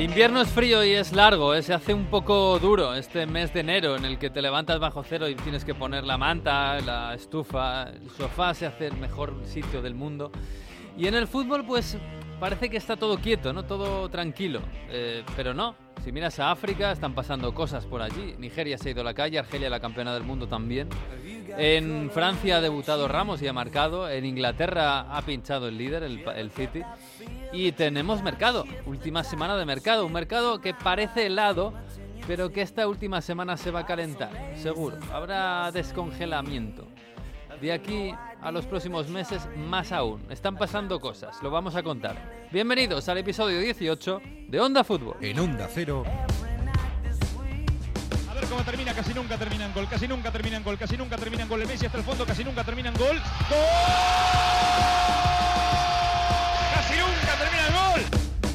El invierno es frío y es largo, ¿eh? se hace un poco duro este mes de enero en el que te levantas bajo cero y tienes que poner la manta, la estufa, el sofá se hace el mejor sitio del mundo. Y en el fútbol pues parece que está todo quieto, ¿no? Todo tranquilo, eh, pero no. Si miras a África, están pasando cosas por allí. Nigeria se ha ido a la calle, Argelia la campeona del mundo también. En Francia ha debutado Ramos y ha marcado. En Inglaterra ha pinchado el líder, el, el City. Y tenemos mercado, última semana de mercado. Un mercado que parece helado, pero que esta última semana se va a calentar, seguro. Habrá descongelamiento. De aquí a los próximos meses, más aún. Están pasando cosas, lo vamos a contar. Bienvenidos al episodio 18 de Onda Fútbol. En Onda Cero. A ver cómo termina, casi nunca termina en gol, casi nunca termina en gol, casi nunca termina en gol. El Messi hasta el fondo, casi nunca termina en gol. ¡Gol!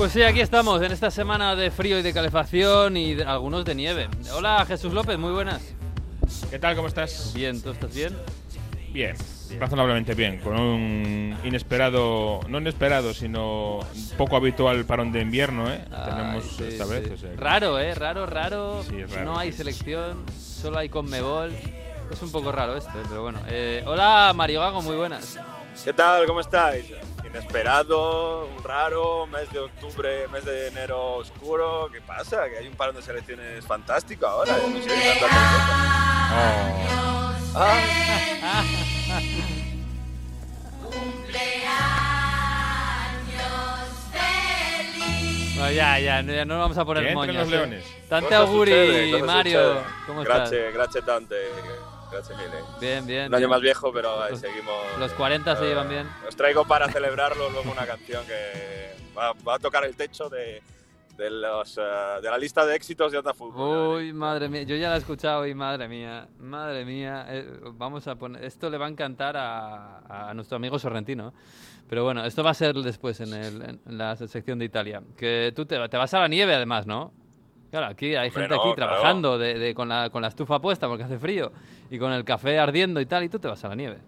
Pues sí, aquí estamos, en esta semana de frío y de calefacción y de- algunos de nieve. Hola Jesús López, muy buenas. ¿Qué tal? ¿Cómo estás? Bien, ¿tú estás bien? Bien, razonablemente bien, con un inesperado, no inesperado, sino poco habitual parón de invierno, ¿eh? Tenemos sí, esta sí. vez. o sea que- Raro, ¿eh? Raro, raro. Sí, es raro, No hay selección, solo hay Conmebol. Es un poco raro esto, pero bueno. Eh, hola Mario Gago, muy buenas. ¿Qué tal? ¿Cómo estáis? Inesperado, raro, mes de octubre, mes de enero oscuro. ¿Qué pasa? Que hay un parón de selecciones fantástico ahora. ¿eh? No sé, tanta cosa. Oh, Ah, No, ya, ya, no, ya no vamos a poner moños. los eh. leones. Tante auguri, Mario. ¿Cómo estás? Grazie, grazie tante. Grazie mille. Bien, bien. Un año más viejo, pero ahí seguimos. Los 40 se Eh, llevan bien. Os traigo para celebrarlo luego una canción que va, va a tocar el techo de, de, los, eh, de la lista de éxitos de Onda Fútbol. Uy, madre mía, yo ya la he escuchado y madre mía, madre mía, eh, vamos a poner, esto le va a encantar a, a nuestro amigo Sorrentino, pero bueno, esto va a ser después en, el- en la sección de Italia, que tú te, te vas a la nieve además, ¿no? Claro, aquí hay Hombre, gente no, aquí claro. trabajando de, de- con, la, con la estufa puesta porque hace frío y con el café ardiendo y tal, y tú te vas a la nieve.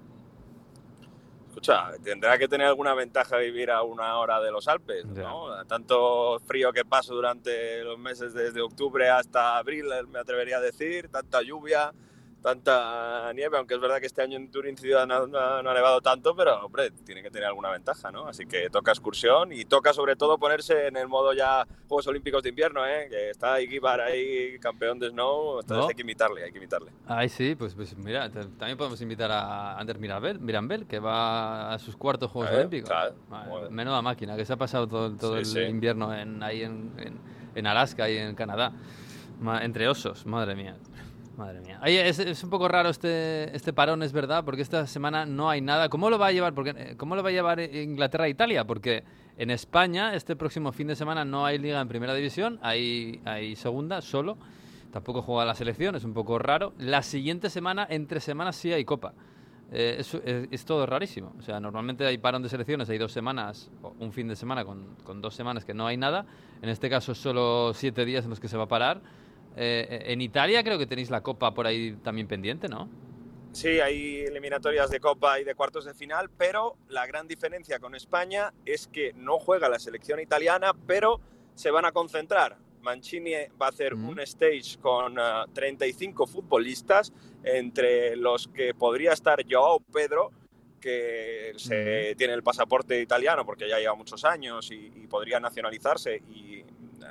Escucha, tendrá que tener alguna ventaja vivir a una hora de los Alpes. ¿no? Tanto frío que paso durante los meses desde octubre hasta abril, me atrevería a decir, tanta lluvia, tanta nieve, aunque es verdad que este año en Turín ciudad no, no- no ha nevado tanto, pero hombre, tiene que tener alguna ventaja, ¿no? Así que toca excursión y toca sobre todo ponerse en el modo ya Juegos Olímpicos de invierno, ¿eh? Que está Igibar ahí, campeón de snow, entonces ¿No? hay que imitarle, hay que imitarle. Ay, sí, pues, pues mira, también podemos invitar a Anders Mirabel, Mirambel, que va a sus cuartos Juegos Eh, Olímpicos. claro, joder. menuda máquina, que se ha pasado todo, todo Sí, el sí. invierno en, ahí en, en- en Alaska y en Canadá. Entre osos, madre mía. Madre mía. Oye, es, es un poco raro este, este parón, es verdad, porque esta semana no hay nada. ¿Cómo lo va a llevar? Porque, eh, ¿Cómo lo va a llevar Inglaterra e Italia? Porque en España este próximo fin de semana no hay liga en primera división, hay, hay segunda solo. Tampoco juega la selección, es un poco raro. La siguiente semana, entre semanas, sí hay copa. Eh, es, es- es todo rarísimo. O sea, normalmente hay parón de selecciones, hay dos semanas, o un fin de semana con, con dos semanas que no hay nada. En este caso, solo siete días en los que se va a parar. Eh, eh, en Italia creo que tenéis la copa por ahí también pendiente, ¿no? Sí, hay eliminatorias de Copa y de cuartos de final, pero la gran diferencia con España es que no juega la selección italiana, pero se van a concentrar. Mancini va a hacer Mm. un stage con ah, 35 futbolistas, entre los que podría estar Joao Pedro, que se, tiene el pasaporte italiano porque ya lleva muchos años y, y podría nacionalizarse y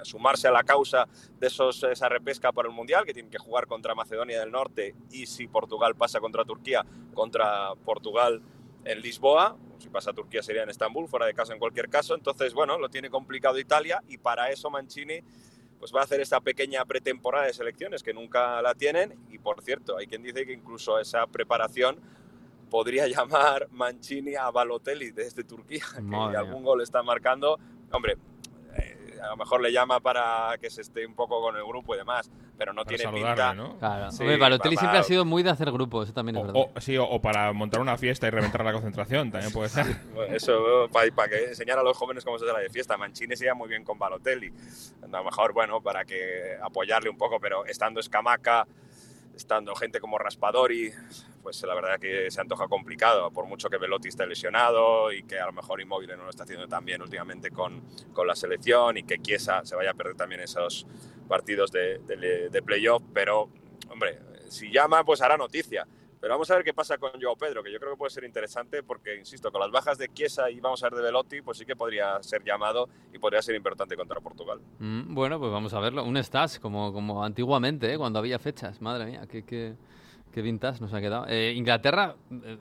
sumarse a la causa de esos, esa repesca por el Mundial, que tienen que jugar contra Macedonia del Norte y si Portugal pasa contra Turquía, contra Portugal en Lisboa, si pasa Turquía sería en Estambul, fuera de caso en cualquier caso, entonces bueno, lo tiene complicado Italia y para eso Mancini pues va a hacer esta pequeña pretemporada de selecciones que nunca la tienen y por cierto, hay quien dice que incluso esa preparación podría llamar Mancini a Balotelli desde Turquía, que Madre algún gol está marcando. Hombre, eh, a lo mejor le llama para que se esté un poco con el grupo y demás, pero no Para tiene pinta. ¿no? Claro. Sí, Hombre, Balotelli para- siempre ha sido muy de hacer grupos, eso también es O, verdad. o- sí, o, o para montar una fiesta y reventar la concentración, también puede ser. Eso para, que enseñar a los jóvenes cómo se hace la de fiesta. Mancini se lleva muy bien con Balotelli. A lo mejor, bueno, para que apoyarle un poco, pero estando Escamaca, estando gente como Raspadori, pues la verdad que se antoja complicado, por mucho que Velotti esté lesionado y que a lo mejor Inmóvil no lo está haciendo tan bien últimamente con, con la selección y que Chiesa se vaya a perder también esos partidos de, de, de playoff, pero hombre, si llama pues hará noticia. Pero vamos a ver qué pasa con Joao Pedro, que yo creo que puede ser interesante porque, insisto, con las bajas de Chiesa y vamos a ver de Velotti, pues sí que podría ser llamado y podría ser importante contra Portugal. Mm, bueno, pues vamos a verlo. Un stats, como, como antiguamente, ¿eh? cuando había fechas. Madre mía, qué, qué, qué vintage nos ha quedado. Eh, Inglaterra, eh,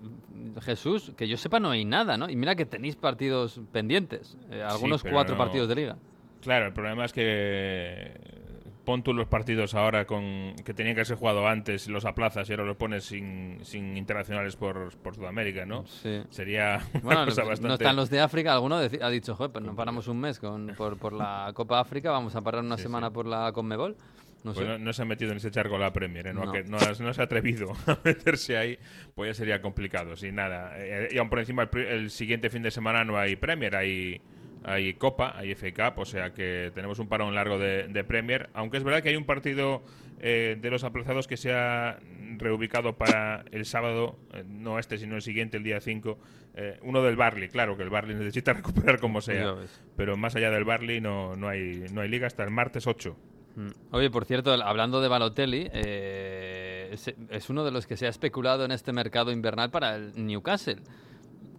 Jesús, que yo sepa no hay nada, ¿no? Y mira que tenéis partidos pendientes. eh, algunos cuatro no- partidos de liga. Claro, el problema es que pon tú los partidos ahora con que tenían que ser jugado antes, los aplazas y ahora los pones sin, sin internacionales por, por Sudamérica, ¿no? Sí. Sería una Bueno, cosa no bastante... están los de África. Alguno ha dicho, joder, pues no paramos un mes con, por, por la Copa África, vamos a parar una Sí, semana sí. por la Conmebol. No Pues sé. no, no se ha metido en ese charco la Premier, ¿eh? no, No. Que no, no se ha atrevido a meterse ahí, pues ya sería complicado, sin nada. Eh, y aún por encima, el, el siguiente fin de semana no hay Premier, hay, hay Copa, hay FA Cup, o sea que tenemos un parón largo de, de Premier, aunque es verdad que hay un partido eh, de los aplazados que se ha reubicado para el sábado, eh, no este, sino el siguiente, el día 5, eh, uno del Barley, claro que el Barley necesita recuperar como sea, pero más allá del Barley no, no, hay, no hay liga hasta el martes 8. Mm. Oye, por cierto, hablando de Balotelli, eh, es uno de los que se ha especulado en este mercado invernal para el Newcastle.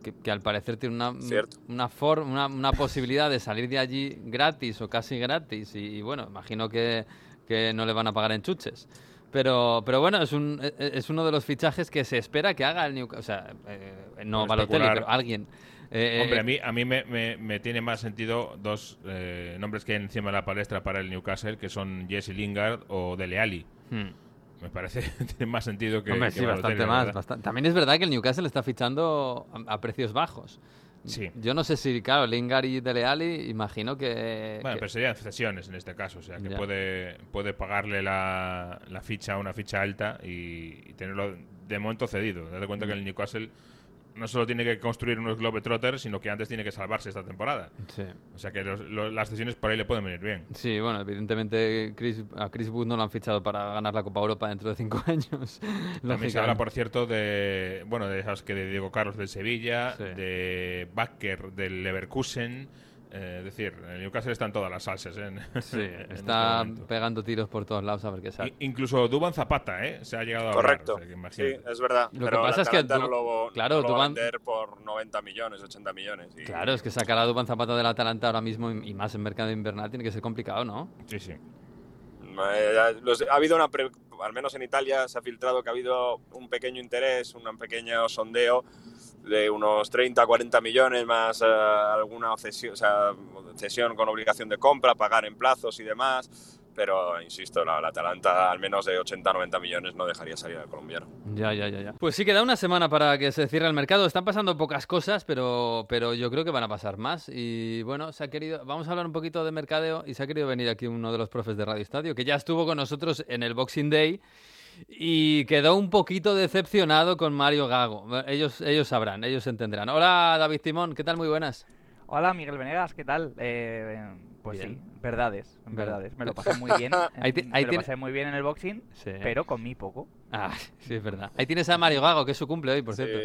Que, que al parecer tiene una, una, for- una, una posibilidad de salir de allí gratis o casi gratis. Y, y bueno, imagino que, que no le van a pagar en chuches. Pero, pero bueno, es, un, e- e- es uno de los fichajes que se espera que haga el Newcastle. O sea, eh, no Balotelli, pero alguien. Eh, Hombre, eh, a mí, a mí me, me- me tiene más sentido dos eh, nombres que hay encima de la palestra para el Newcastle, que son Jesse Lingard o Dele Alli. hmm. Me parece tiene más sentido que. Hombre, que sí, bastante más. También es verdad que el Newcastle está fichando a, a precios bajos. Sí. Yo no sé si, claro, Lingard y Dele Alli, imagino que... Bueno, que- pero serían cesiones en este caso, o sea, que Ya. puede, puede pagarle la, la ficha a una ficha alta y, y tenerlo de momento cedido. Date cuenta Mm. que el Newcastle no solo tiene que construir unos Globetrotters, sino que antes tiene que salvarse esta temporada. Sí. O sea que los- los- las cesiones por ahí le pueden venir bien. Sí, bueno, evidentemente Chris, a Chris Wood no lo han fichado para ganar la Copa Europa dentro de cinco años. También se habla, por cierto, de bueno, de esas que de Diego Carlos del Sevilla, Sí. de Bakker del Leverkusen. Eh, es decir, en el Newcastle están todas las salsas. ¿eh? en- Sí, en este está pegando tiros por todos lados a ver qué sale. Incluso Duban Zapata, ¿eh? Se ha llegado a hablar, Correcto. sea que Sí, es verdad. Lo que pero pasa el es que Atalanta Du- no lo, claro, no lo a vender por 90 millones, 80 millones. y- Claro, es que sacar a Dubán Zapata del Atalanta ahora mismo y más en mercado invernal tiene que ser complicado, ¿no? Sí, sí. Eh, ha habido una, pre- al menos en Italia se ha filtrado que ha habido un pequeño interés, un pequeño sondeo de unos 30, 40 millones más eh, alguna cesión, o sea, cesión con obligación de compra, pagar en plazos y demás. Pero, insisto, la, la Atalanta al menos de 80, 90 millones no dejaría salir al colombiano. Ya, ya, ya, ya. Pues sí, queda una semana para que se cierre el mercado. Están pasando pocas cosas, pero, pero yo creo que van a pasar más. Y bueno, se ha querido. Vamos a hablar un poquito de mercadeo y se ha querido venir aquí uno de los profes de Radio Estadio, que ya estuvo con nosotros en el Boxing Day y quedó un poquito decepcionado con Mario Gago. Ellos, ellos sabrán, ellos entenderán. Hola, David Timón, ¿qué tal? Muy buenas. Hola, Miguel Venegas, ¿qué tal? Eh, pues Bien. sí, verdades, Verdad. verdades. Me lo pasé muy bien. Ahí ahí me lo pasé muy bien en el boxing, Sí. pero comí poco. Ah, sí, es verdad. Ahí tienes a Mario Gago, que es su cumple hoy, por Sí, cierto.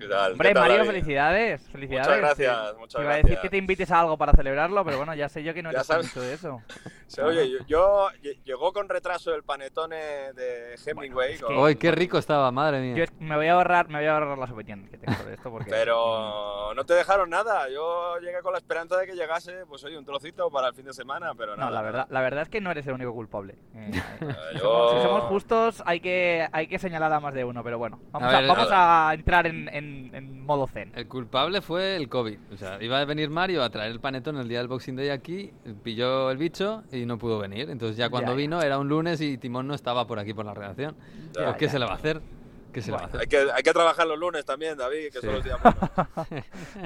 ¿qué tal? Hombre, ¿Qué tal, Mario, David? felicidades, felicidades. Muchas gracias, Te- muchas te iba a decir gracias. que te invites a algo para celebrarlo, pero bueno, ya sé yo que no eres mucho de eso. Sí, oye, yo, yo- lle- llegó con retraso el panetone de Hemingway, es que- con- Uy, qué rico estaba, madre mía. Yo me voy a ahorrar, me voy a ahorrar las opiniones que tengo de esto porque pero no te dejaron nada. Yo llegué con la esperanza de que llegase, pues oye, un trocito para el fin de semana, pero no, la verdad, la verdad es que no eres el único culpable. Eh, nada. si somos- si somos justos, hay que, hay que señalar a más de uno, pero bueno, vamos A a, ver, vamos a entrar en, en- en modo zen. El culpable fue el COVID. O sea, iba a venir Mario a traer el panetón el día del Boxing Day aquí, pilló el bicho y no pudo venir. Entonces ya cuando Ya, ya. vino era un lunes y Timón no estaba por aquí por la redacción. Ya, pues ¿qué ya. se le va a hacer? ¿Qué se le va a hacer? Hay que, hay que trabajar los lunes también, David, que son los días buenos.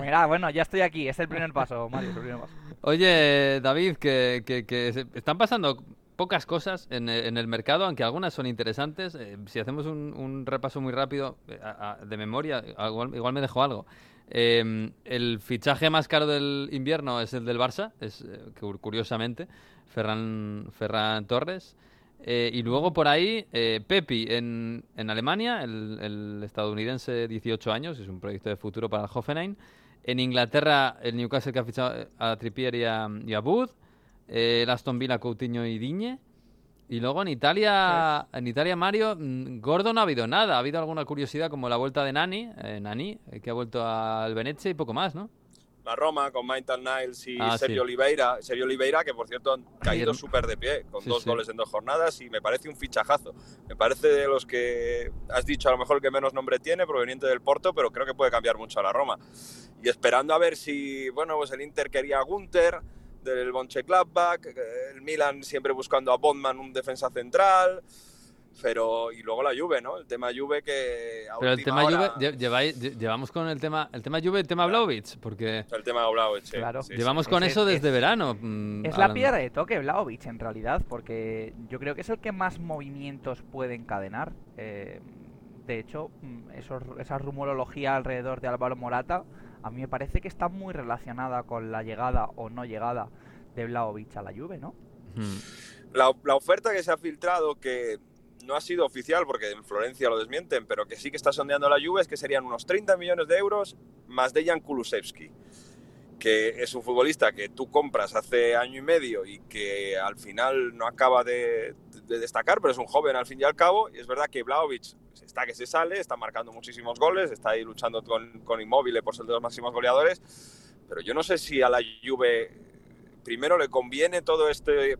Mira, bueno, ya estoy aquí. Es el primer paso, Mario, el primer paso. Oye, David, que, que- que se- están pasando pocas cosas en, en el mercado, aunque algunas son interesantes. Eh, si hacemos un, un repaso muy rápido eh, a- a- de memoria, igual, igual me dejo algo. Eh, el fichaje más caro del invierno es el del Barça, es eh, cu- curiosamente, Ferran, Ferran Torres. Eh, y luego por ahí, eh, Pepi en, en Alemania, el, el estadounidense 18 años, es un proyecto de futuro para el Hoffenheim. En Inglaterra, el Newcastle que ha fichado a Trippier y a, y a Wood. Eh, el Aston Villa, Coutinho y Diñe. Y luego en Italia, en Italia Mario, mm, gordo no ha habido nada. Ha habido alguna curiosidad como la vuelta de Nani, eh, Nani, eh, que ha vuelto al Venecia y poco más, ¿no? La Roma con Maitland Niles y Ah, Sergio sí. Oliveira. Sergio Oliveira, que por cierto han caído Ayer- súper de pie, con Sí, dos sí. goles en dos jornadas, y me parece un fichajazo. Me parece de los que has dicho a lo mejor que menos nombre tiene, proveniente del Porto, pero creo que puede cambiar mucho a la Roma. Y esperando a ver si, bueno, pues el Inter quería a Gunter del Gladbach, el Milan siempre buscando a Bondman, un defensa central. Pero, y luego la Juve, ¿no? El tema Juve que a Pero el tema hora- Juve, lleváis- llevamos con el tema, el tema Juve, el tema Vlaovic, porque El tema Oblauech, sí, Claro. sí, sí. llevamos con eso es- desde verano. mm, Es la piedra de toque Vlaovic, en realidad, porque yo creo que es el que más movimientos puede encadenar. Eh, de hecho, mm, esos, esa rumorología alrededor de Álvaro Morata, a mí me parece que está muy relacionada con la llegada o no llegada de Vlaovic a la Juve, ¿no? La, la oferta que se ha filtrado, que no ha sido oficial porque en Florencia lo desmienten, pero que sí que está sondeando la Juve, es que serían unos 30 millones de euros más Dejan Kulusevski, que es un futbolista que tú compras hace año y medio y que al final no acaba de, de destacar, pero es un joven al fin y al cabo, y es verdad que Vlaovic está que se sale, está marcando muchísimos goles, está ahí luchando con, con por ser de los máximos goleadores, pero yo no sé si a la Juve primero le conviene todo este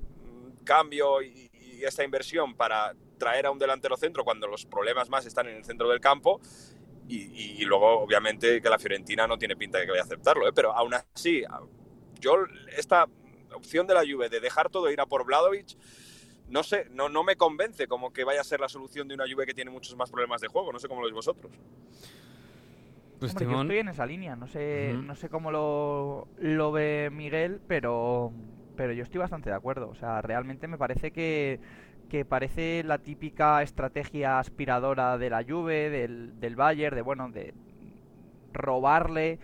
cambio y esta inversión para traer a un delantero centro cuando los problemas más están en el centro del campo y, y- luego obviamente que la Fiorentina no tiene pinta de que vaya a aceptarlo, ¿eh? pero aún así yo esta opción de la Juve de dejar todo e ir a por Vladovic no sé, no, no me convence como que vaya a ser la solución de una Juve que tiene muchos más problemas de juego, no sé cómo lo veis vosotros. Pues Hombre, yo estoy en esa línea, no sé, no sé cómo lo, lo ve Miguel, pero, pero yo estoy bastante de acuerdo. O sea, realmente me parece que, que parece la típica estrategia aspiradora de la Juve, del, del Bayern, de bueno, de robarle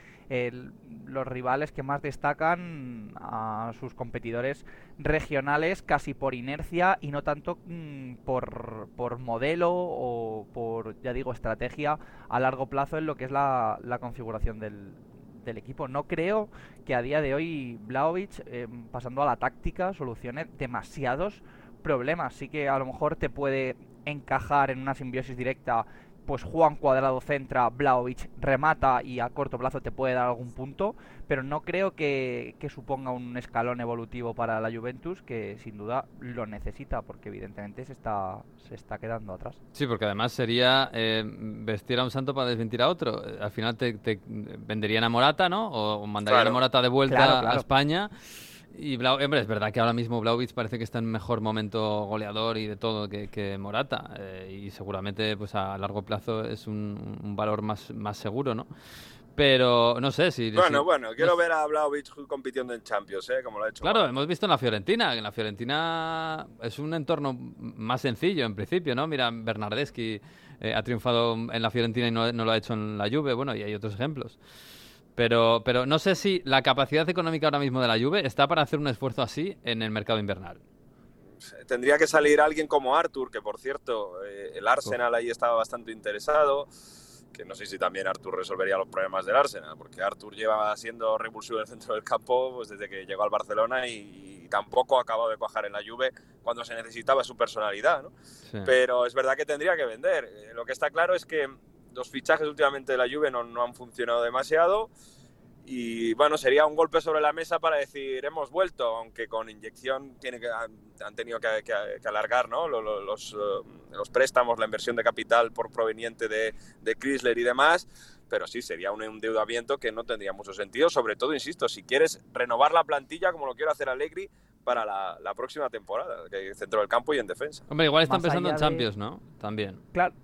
los rivales que más destacan a sus competidores regionales casi por inercia y no tanto mm, por, por modelo o por, ya digo, estrategia a largo plazo en lo que es la, la configuración del, del equipo. No creo que a día de hoy Vlaovic, eh, pasando a la táctica, solucione demasiados problemas. Sí que a lo mejor te puede encajar en una simbiosis directa pues Juan Cuadrado centra, Vlaovic remata y a corto plazo te puede dar algún punto, pero no creo que, que suponga un escalón evolutivo para la Juventus, que sin duda lo necesita, porque evidentemente se está, se está quedando atrás. Sí, porque además sería eh, vestir a un santo para desmentir a otro. Al final te, te venderían a Morata, ¿no? O mandarían Claro. a Morata de vuelta Claro, a. España. Y Blau- hombre, es verdad que ahora mismo Blauvitz parece que está en mejor momento goleador y de todo que, que Morata. eh, y seguramente pues a largo plazo es un, un valor más, más seguro, ¿no? Pero no sé si... Bueno, si- bueno, quiero no ver a Vlaovic compitiendo en Champions, ¿eh? como lo ha hecho. Claro, hemos visto en la Fiorentina, en la Fiorentina es un entorno más sencillo en principio, ¿no? Mira, Bernardeschi eh, ha triunfado en la Fiorentina y no, no lo ha hecho en la Juve, bueno, y hay otros ejemplos. Pero, pero no sé si la capacidad económica ahora mismo de la Juve está para hacer un esfuerzo así en el mercado invernal. Tendría que salir alguien como Arthur, que por cierto, eh, el Arsenal ahí estaba bastante interesado. Que no sé si también Arthur resolvería los problemas del Arsenal, porque Arthur lleva siendo revulsivo en el centro del campo pues, desde que llegó al Barcelona y, y tampoco ha acabado de cuajar en la Juve cuando se necesitaba su personalidad. ¿no? Sí. Pero es verdad que tendría que vender. Eh, Lo que está claro es que los fichajes últimamente de la Juve no, no han funcionado demasiado. Y bueno, sería un golpe sobre la mesa para decir hemos vuelto, aunque con inyección tiene que, han, han tenido que, que- que alargar ¿no? Lo- lo- los, eh, los préstamos, la inversión de capital por proveniente de, de Chrysler y demás. Pero sí, sería un endeudamiento que no tendría mucho sentido. Sobre todo, insisto, si quieres renovar la plantilla como lo quiere hacer Allegri para la, la próxima temporada, que centro del campo y en defensa. Hombre, igual están Más pensando en de- Champions, ¿no? También. Claro,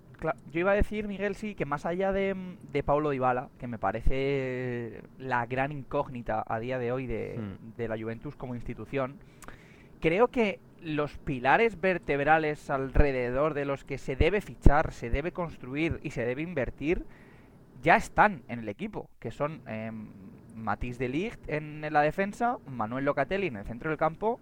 yo iba a decir, Miguel, sí, que más allá de, de Paulo Dybala, que me parece la gran incógnita a día de hoy de, Hmm. de la Juventus como institución, creo que los pilares vertebrales alrededor de los que se debe fichar, se debe construir y se debe invertir ya están en el equipo, que son eh, Matisse de Ligt en la defensa, Manuel Locatelli en el centro del campo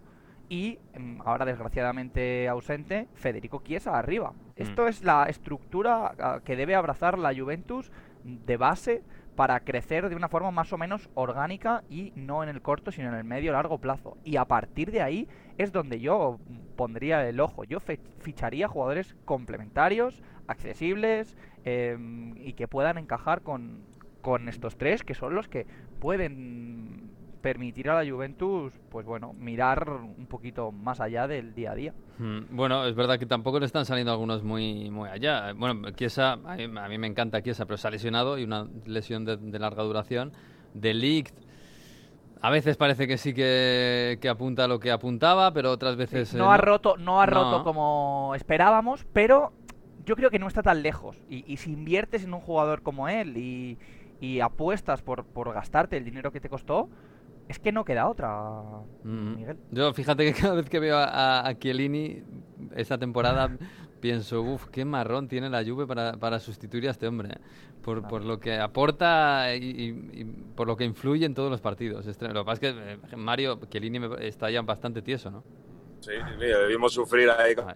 y mm, ahora desgraciadamente ausente Federico Chiesa arriba. Esto es la estructura ah, que debe abrazar la Juventus de base para crecer de una forma más o menos orgánica y no en el corto sino en el medio largo plazo. Y a partir de ahí es donde yo pondría el ojo. Yo ficharía jugadores complementarios, accesibles eh, y que puedan encajar con, con estos tres que son los que pueden permitir a la Juventus, pues bueno, mirar un poquito más allá del día a día. Mm, Bueno, es verdad que tampoco le están saliendo algunos muy, muy allá. Bueno, Chiesa, a mí, a mí me encanta Chiesa, pero se ha lesionado y una lesión de, de larga duración. De Ligt, a veces parece que sí que, que apunta a lo que apuntaba, pero otras veces... eh, no ha roto, no ha No. roto como esperábamos, pero yo creo que no está tan lejos. Y, y si inviertes en un jugador como él y, y apuestas por, por gastarte el dinero que te costó, es que no queda otra, Mm. Miguel. Yo fíjate que cada vez que veo a, a, a Chiellini esta temporada pienso, uff, qué marrón tiene la Juve para, para sustituir a este hombre, ¿eh? por, por lo que aporta y, y- y por lo que influye en todos los partidos. Lo que pasa es que eh, Mario Chiellini me- está ya bastante tieso, ¿no? Sí, mira, debimos sufrir ahí con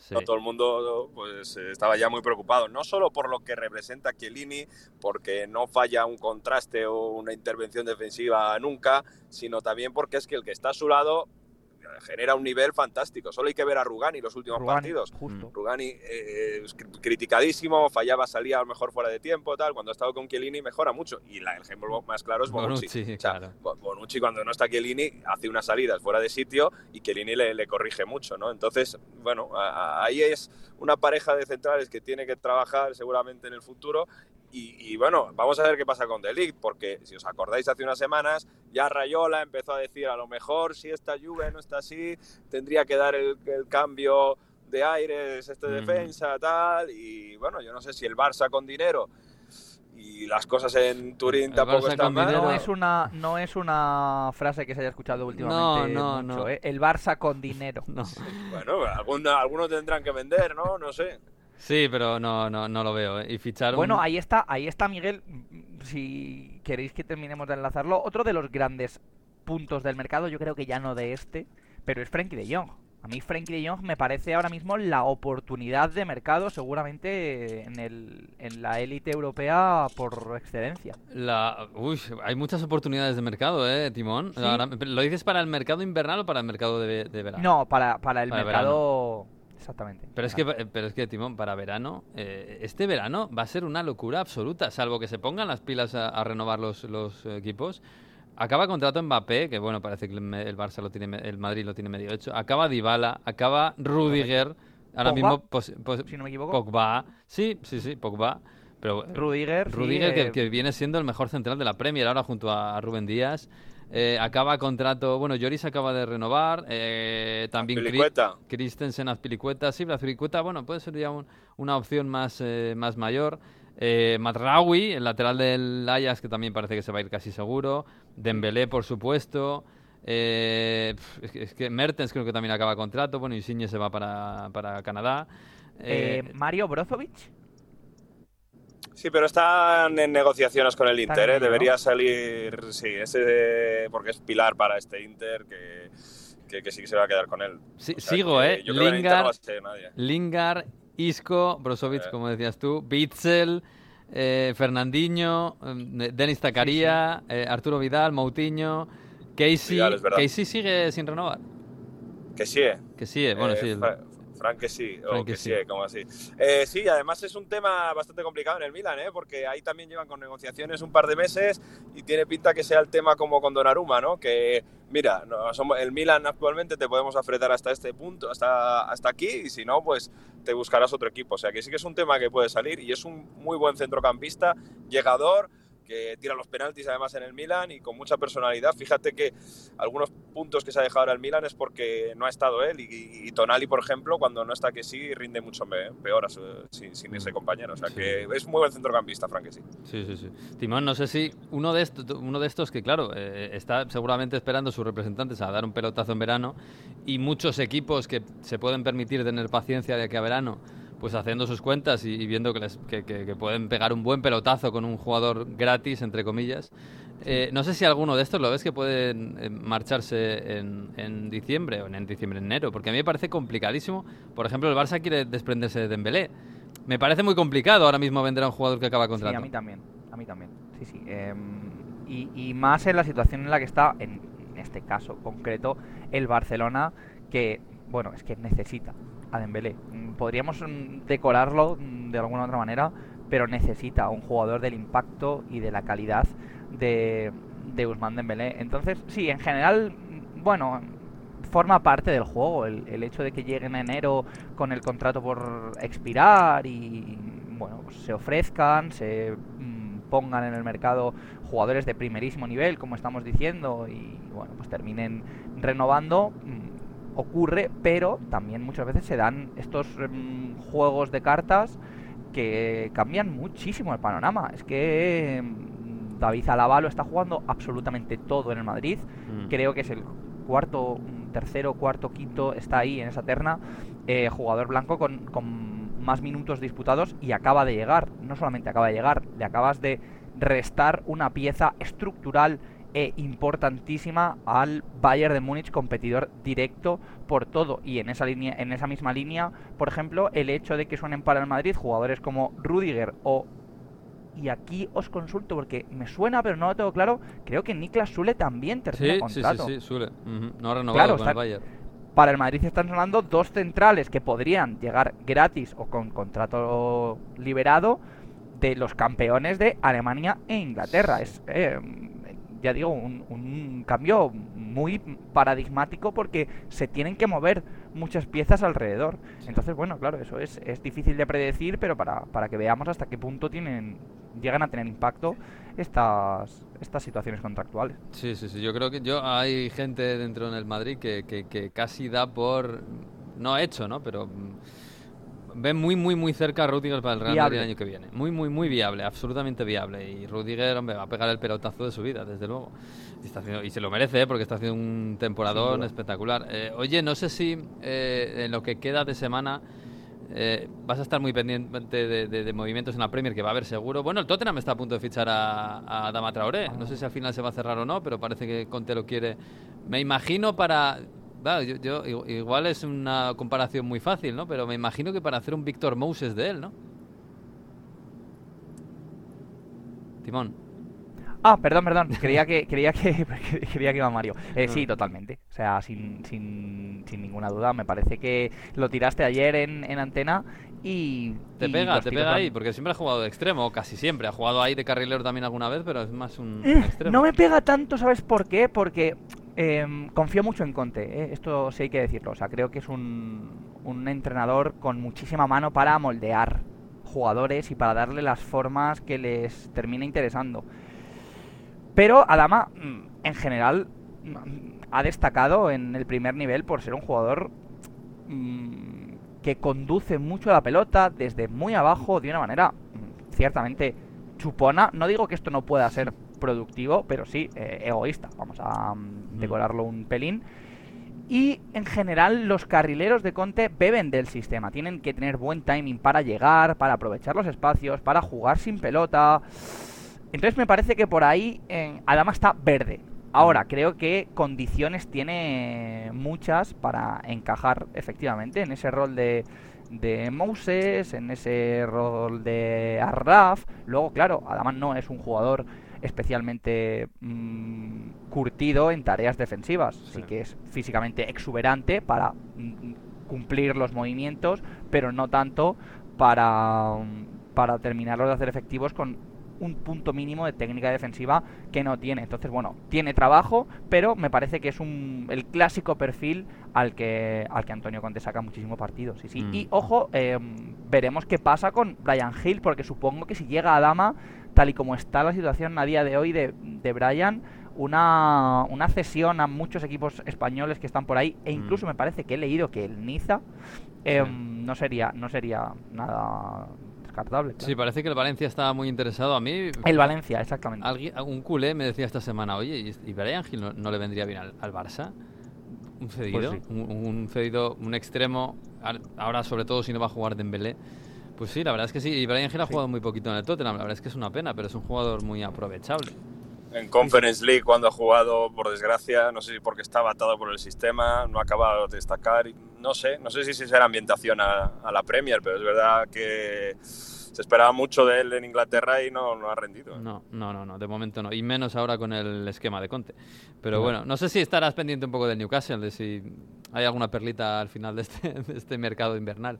Sí. todo el mundo pues estaba ya muy preocupado, no solo por lo que representa Chiellini, porque no falla un contraste o una intervención defensiva nunca, sino también porque es que el que está a su lado genera un nivel fantástico. Solo hay que ver a Rugani los últimos Rugani, partidos. Justo. Rugani eh, criticadísimo, fallaba, salía a lo mejor fuera de tiempo, tal. Cuando ha estado con Chiellini mejora mucho. Y la- el ejemplo más claro es Bonucci. Bonucci, O sea, claro. Bo- Bonucci cuando no está Chiellini hace unas salidas fuera de sitio y Chiellini le, le corrige mucho, ¿no? Entonces, bueno, a- a- ahí es una pareja de centrales que tiene que trabajar seguramente en el futuro y, y, bueno, vamos a ver qué pasa con De Ligt, porque si os acordáis hace unas semanas ya Rayola empezó a decir a lo mejor si esta Juve no está así, tendría que dar el, el cambio de aires, este defensa, tal, y bueno, yo no sé si el Barça con dinero y las cosas en Turín El tampoco Barça están mal. No es una no es una frase que se haya escuchado últimamente no, mucho, no. ¿eh? El Barça con dinero. No. Bueno, algún- algunos tendrán que vender, ¿no? No sé. Sí, pero no, no, no lo veo. ¿eh? Y fichar un- Bueno, ahí está, ahí está Miguel. mm, Si queréis que terminemos de enlazarlo, otro de los grandes puntos del mercado, yo creo que ya no de este, pero es Frankie de Jong. A mí Frankie de Jong me parece ahora mismo la oportunidad de mercado seguramente en, el, en la élite europea por excelencia. La, uy, hay muchas oportunidades de mercado, ¿eh, Timón? Sí. Ahora, ¿Lo dices para el mercado invernal o para el mercado de, de verano? No, para, para el Para mercado... Exactamente. Pero es que, pero es que Timón, para verano, eh, este verano va a ser una locura absoluta, salvo que se pongan las pilas a, a renovar los, los equipos. Acaba contrato Mbappé, que bueno, parece que el, Barça lo tiene, el Madrid lo tiene medio hecho. Acaba Dybala, acaba Rudiger, ahora Pogba, mismo pos- pos- si no me equivoco. Pogba, sí, sí, sí, Pogba. Pero Rudiger, sí, Rudiger, que, eh, que viene siendo el mejor central de la Premier ahora junto a Rubén Díaz. Eh, acaba contrato, bueno, Lloris acaba de renovar. eh, también Azpilicueta. Christensen, Azpilicueta. Sí, Azpilicueta, bueno, puede ser ya un- una opción más, eh, más mayor. Eh, Matraoui, el lateral del Ajax, que también parece que se va a ir casi seguro. Dembélé, por supuesto. Eh, es, que, es que Mertens creo que también acaba contrato. Bueno, Insigne se va para, para Canadá. eh, Eh, Mario Brozovic. Sí, pero están en negociaciones con el Inter, ¿eh? Debería salir, sí, ese, porque es pilar para este Inter que, que, que sí que se va a quedar con él. sí, O sea sigo, que ¿eh? Yo creo que en no Lingard, nadie. Lingard, Isco, Brozovic, Eh. como decías tú, Bitzel, eh, Fernandinho, eh, Denis Zakaria, eh, Arturo Vidal, Moutinho, Casey. Vidal. Casey sigue sin renovar. Que sí, ¿eh? Que sí, eh, bueno, Eh, sí. el- Frank que sí, Frank o que que sí. sí, como así. Eh, sí, además es un tema bastante complicado en el Milan, ¿eh? porque ahí también llevan con negociaciones un par de meses y tiene pinta que sea el tema como con Donnarumma, ¿no? Que, mira, no, somos, el Milan actualmente te podemos apretar hasta este punto, hasta, hasta aquí, y si no, pues te buscarás otro equipo. O sea que sí que es un tema que puede salir y es un muy buen centrocampista, llegador, que tira los penaltis además en el Milan y con mucha personalidad. Fíjate que algunos puntos que se ha dejado ahora el Milan es porque no ha estado él y, Tonali, por ejemplo, cuando no está que sí, rinde mucho peor sin, ese compañero. O sea que es muy buen centrocampista, Frank, que sí. Sí, sí, sí. Timón, no sé si uno de estos, uno de estos que, claro, eh, está seguramente esperando sus representantes a dar un pelotazo en verano y muchos equipos que se pueden permitir tener paciencia de que a verano pues haciendo sus cuentas y, viendo que, les, que, pueden pegar un buen pelotazo con un jugador gratis, entre comillas. Eh, no sé si alguno de estos lo ves que pueden eh, marcharse en, en, diciembre o en, diciembre, enero, porque a mí me parece complicadísimo. Por ejemplo, el Barça quiere desprenderse de Dembélé. Me parece muy complicado ahora mismo vender a un jugador que acaba contrato. Sí, a mí también, a mí también. Sí, sí. Em, y, y, más en la situación en la que está, en este caso concreto, el Barcelona, que, bueno, es que necesita a Dembélé. Mm, podríamos mm, decorarlo mm, de alguna otra manera, pero necesita un jugador del impacto y de la calidad de, de Usman Dembélé. Entonces, sí, en general, bueno, forma parte del juego el, hecho de que llegue en enero con el contrato por expirar y, bueno, se ofrezcan, se pongan en el mercado jugadores de primerísimo nivel, como estamos diciendo, y bueno, pues terminen renovando ocurre, pero también muchas veces se dan estos em, juegos de cartas que cambian muchísimo el panorama. Es que em, David Alaba lo está jugando absolutamente todo en el Madrid. Mm. Creo que es el cuarto, tercero, cuarto, quinto, está ahí en esa terna. Eh, jugador blanco con, con más minutos disputados y acaba de llegar. No solamente acaba de llegar, le acabas de restar una pieza estructural e importantísima al Bayern de Múnich, competidor directo por todo. Y en esa línea, en esa misma línea, por ejemplo, el hecho de que suenen para el Madrid jugadores como Rudiger o y aquí os consulto porque me suena, pero no lo tengo claro. Creo que Niklas Sule también termina contrato. Sí, sí, sí, Sule. No ha renovado con el Bayern. Para el Madrid están sonando dos centrales que podrían llegar gratis o con contrato liberado de los campeones de Alemania e Inglaterra. Es eh, ya digo, un, cambio muy paradigmático porque se tienen que mover muchas piezas alrededor. Entonces, bueno, claro, eso es, es difícil de predecir, pero para, para que veamos hasta qué punto tienen llegan a tener impacto estas, estas situaciones contractuales. Sí, sí, sí. Yo creo que yo hay gente dentro del Madrid que, que, que casi da por... No hecho, ¿no? Pero ven muy, muy, muy cerca a Rudiger para el Real Madrid el año que viene. Muy, muy, muy viable, absolutamente viable. Y Rudiger, hombre, va a pegar el pelotazo de su vida, desde luego. Y, se lo merece, ¿eh? porque está haciendo un temporadón espectacular. Eh, oye, no sé si eh, en lo que queda de semana vas a estar muy pendiente de, movimientos en la Premier, que va a haber seguro. Bueno, el Tottenham está a punto de fichar a, a Dama Traoré. No sé si al final se va a cerrar o no, pero parece que Conte lo quiere. Me imagino para yo, igual es una comparación muy fácil, ¿no? Pero me imagino que para hacer un Víctor Moses de él, ¿no? Timón. Ah, perdón, perdón. Creía que, creía que, creía que iba Mario. Eh, sí, totalmente. O sea, sin, sin, sin, ninguna duda. Me parece que lo tiraste ayer en, en antena y... Te pega, te pega ahí, porque siempre ha jugado de extremo, casi siempre. Ha jugado ahí de carrilero también alguna vez, pero es más un eh, extremo. No me pega tanto, ¿sabes por qué? Porque Em, confío mucho en Conte, ¿eh? esto sí hay que decirlo. O sea, creo que es un, un entrenador con muchísima mano para moldear jugadores y para darle las formas que les termine interesando. Pero Adama, mm, en general, mm, ha destacado en el primer nivel por ser un jugador mm, que conduce mucho la pelota desde muy abajo de una manera ciertamente chupona. No digo que esto no pueda ser productivo, pero sí eh, egoísta. Vamos a mm, decorarlo un pelín. Y en general los carrileros de Conte beben del sistema. Tienen que tener buen timing para llegar, para aprovechar los espacios, para jugar sin pelota. Entonces me parece que por ahí eh, Adama está verde. Ahora, creo que condiciones tiene muchas para encajar efectivamente en ese rol de, de Moses, en ese rol de Arraf. Luego, claro, Adama no es un jugador especialmente mm, curtido en tareas defensivas. Sí. que es físicamente exuberante para mm, cumplir los movimientos, pero no tanto para, mm, para terminarlos de hacer efectivos con un punto mínimo de técnica defensiva que no tiene. Entonces, bueno, tiene trabajo, pero me parece que es un, el clásico perfil al que, al que Antonio Conte saca muchísimo partido. Sí, sí. Mm. Y ojo, eh, veremos qué pasa con Brian Hill, porque supongo que si llega a Dama, tal y como está la situación a día de hoy de, de Brian, una, una cesión a muchos equipos españoles que están por ahí, e incluso me parece que he leído que el Niza eh, no sería no sería nada descartable. claro. Sí, parece que el Valencia estaba muy interesado. A mí, El Valencia, exactamente. alguien, un culé me decía esta semana, oye, ¿y, Brian no, no le vendría bien al, al Barça? Un cedido, Pues sí. un, un cedido, un extremo, ahora sobre todo si no va a jugar Dembélé. Pues sí, la verdad es que sí, y Brian ha jugado muy poquito en el Tottenham, la verdad es que es una pena, pero es un jugador muy aprovechable. En Conference League, cuando ha jugado, por desgracia, no sé si porque estaba atado por el sistema, no ha acabado de destacar. No sé, no sé si será ambientación a, a la Premier, pero es verdad que se esperaba mucho de él en Inglaterra y no, no ha rendido. No, no, no, no, de momento no. Y menos ahora con el esquema de Conte. Pero bueno, no sé si estarás pendiente un poco del Newcastle, de si hay alguna perlita al final de este, de este mercado invernal.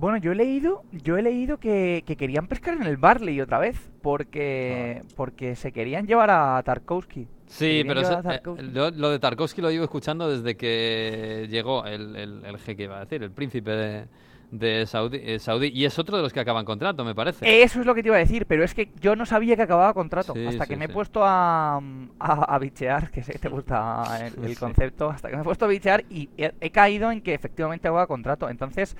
Bueno, yo he leído, yo he leído que, que querían pescar en el Barley otra vez, porque, porque se querían llevar a Tarkovsky. Sí, pero eso- a eh, lo, lo de Tarkovsky lo llevo escuchando desde que llegó el, el, el jeque, iba a decir, el príncipe de, de Saudí, eh, Saudí, y es otro de los que acaban contrato, me parece. Eso es lo que te iba a decir, pero es que yo no sabía que acababa contrato. Sí, hasta sí, que me he puesto a, a, a bichear, que sé que te gusta el, concepto, hasta que me he puesto a bichear y he, he caído en que efectivamente acababa contrato. Entonces,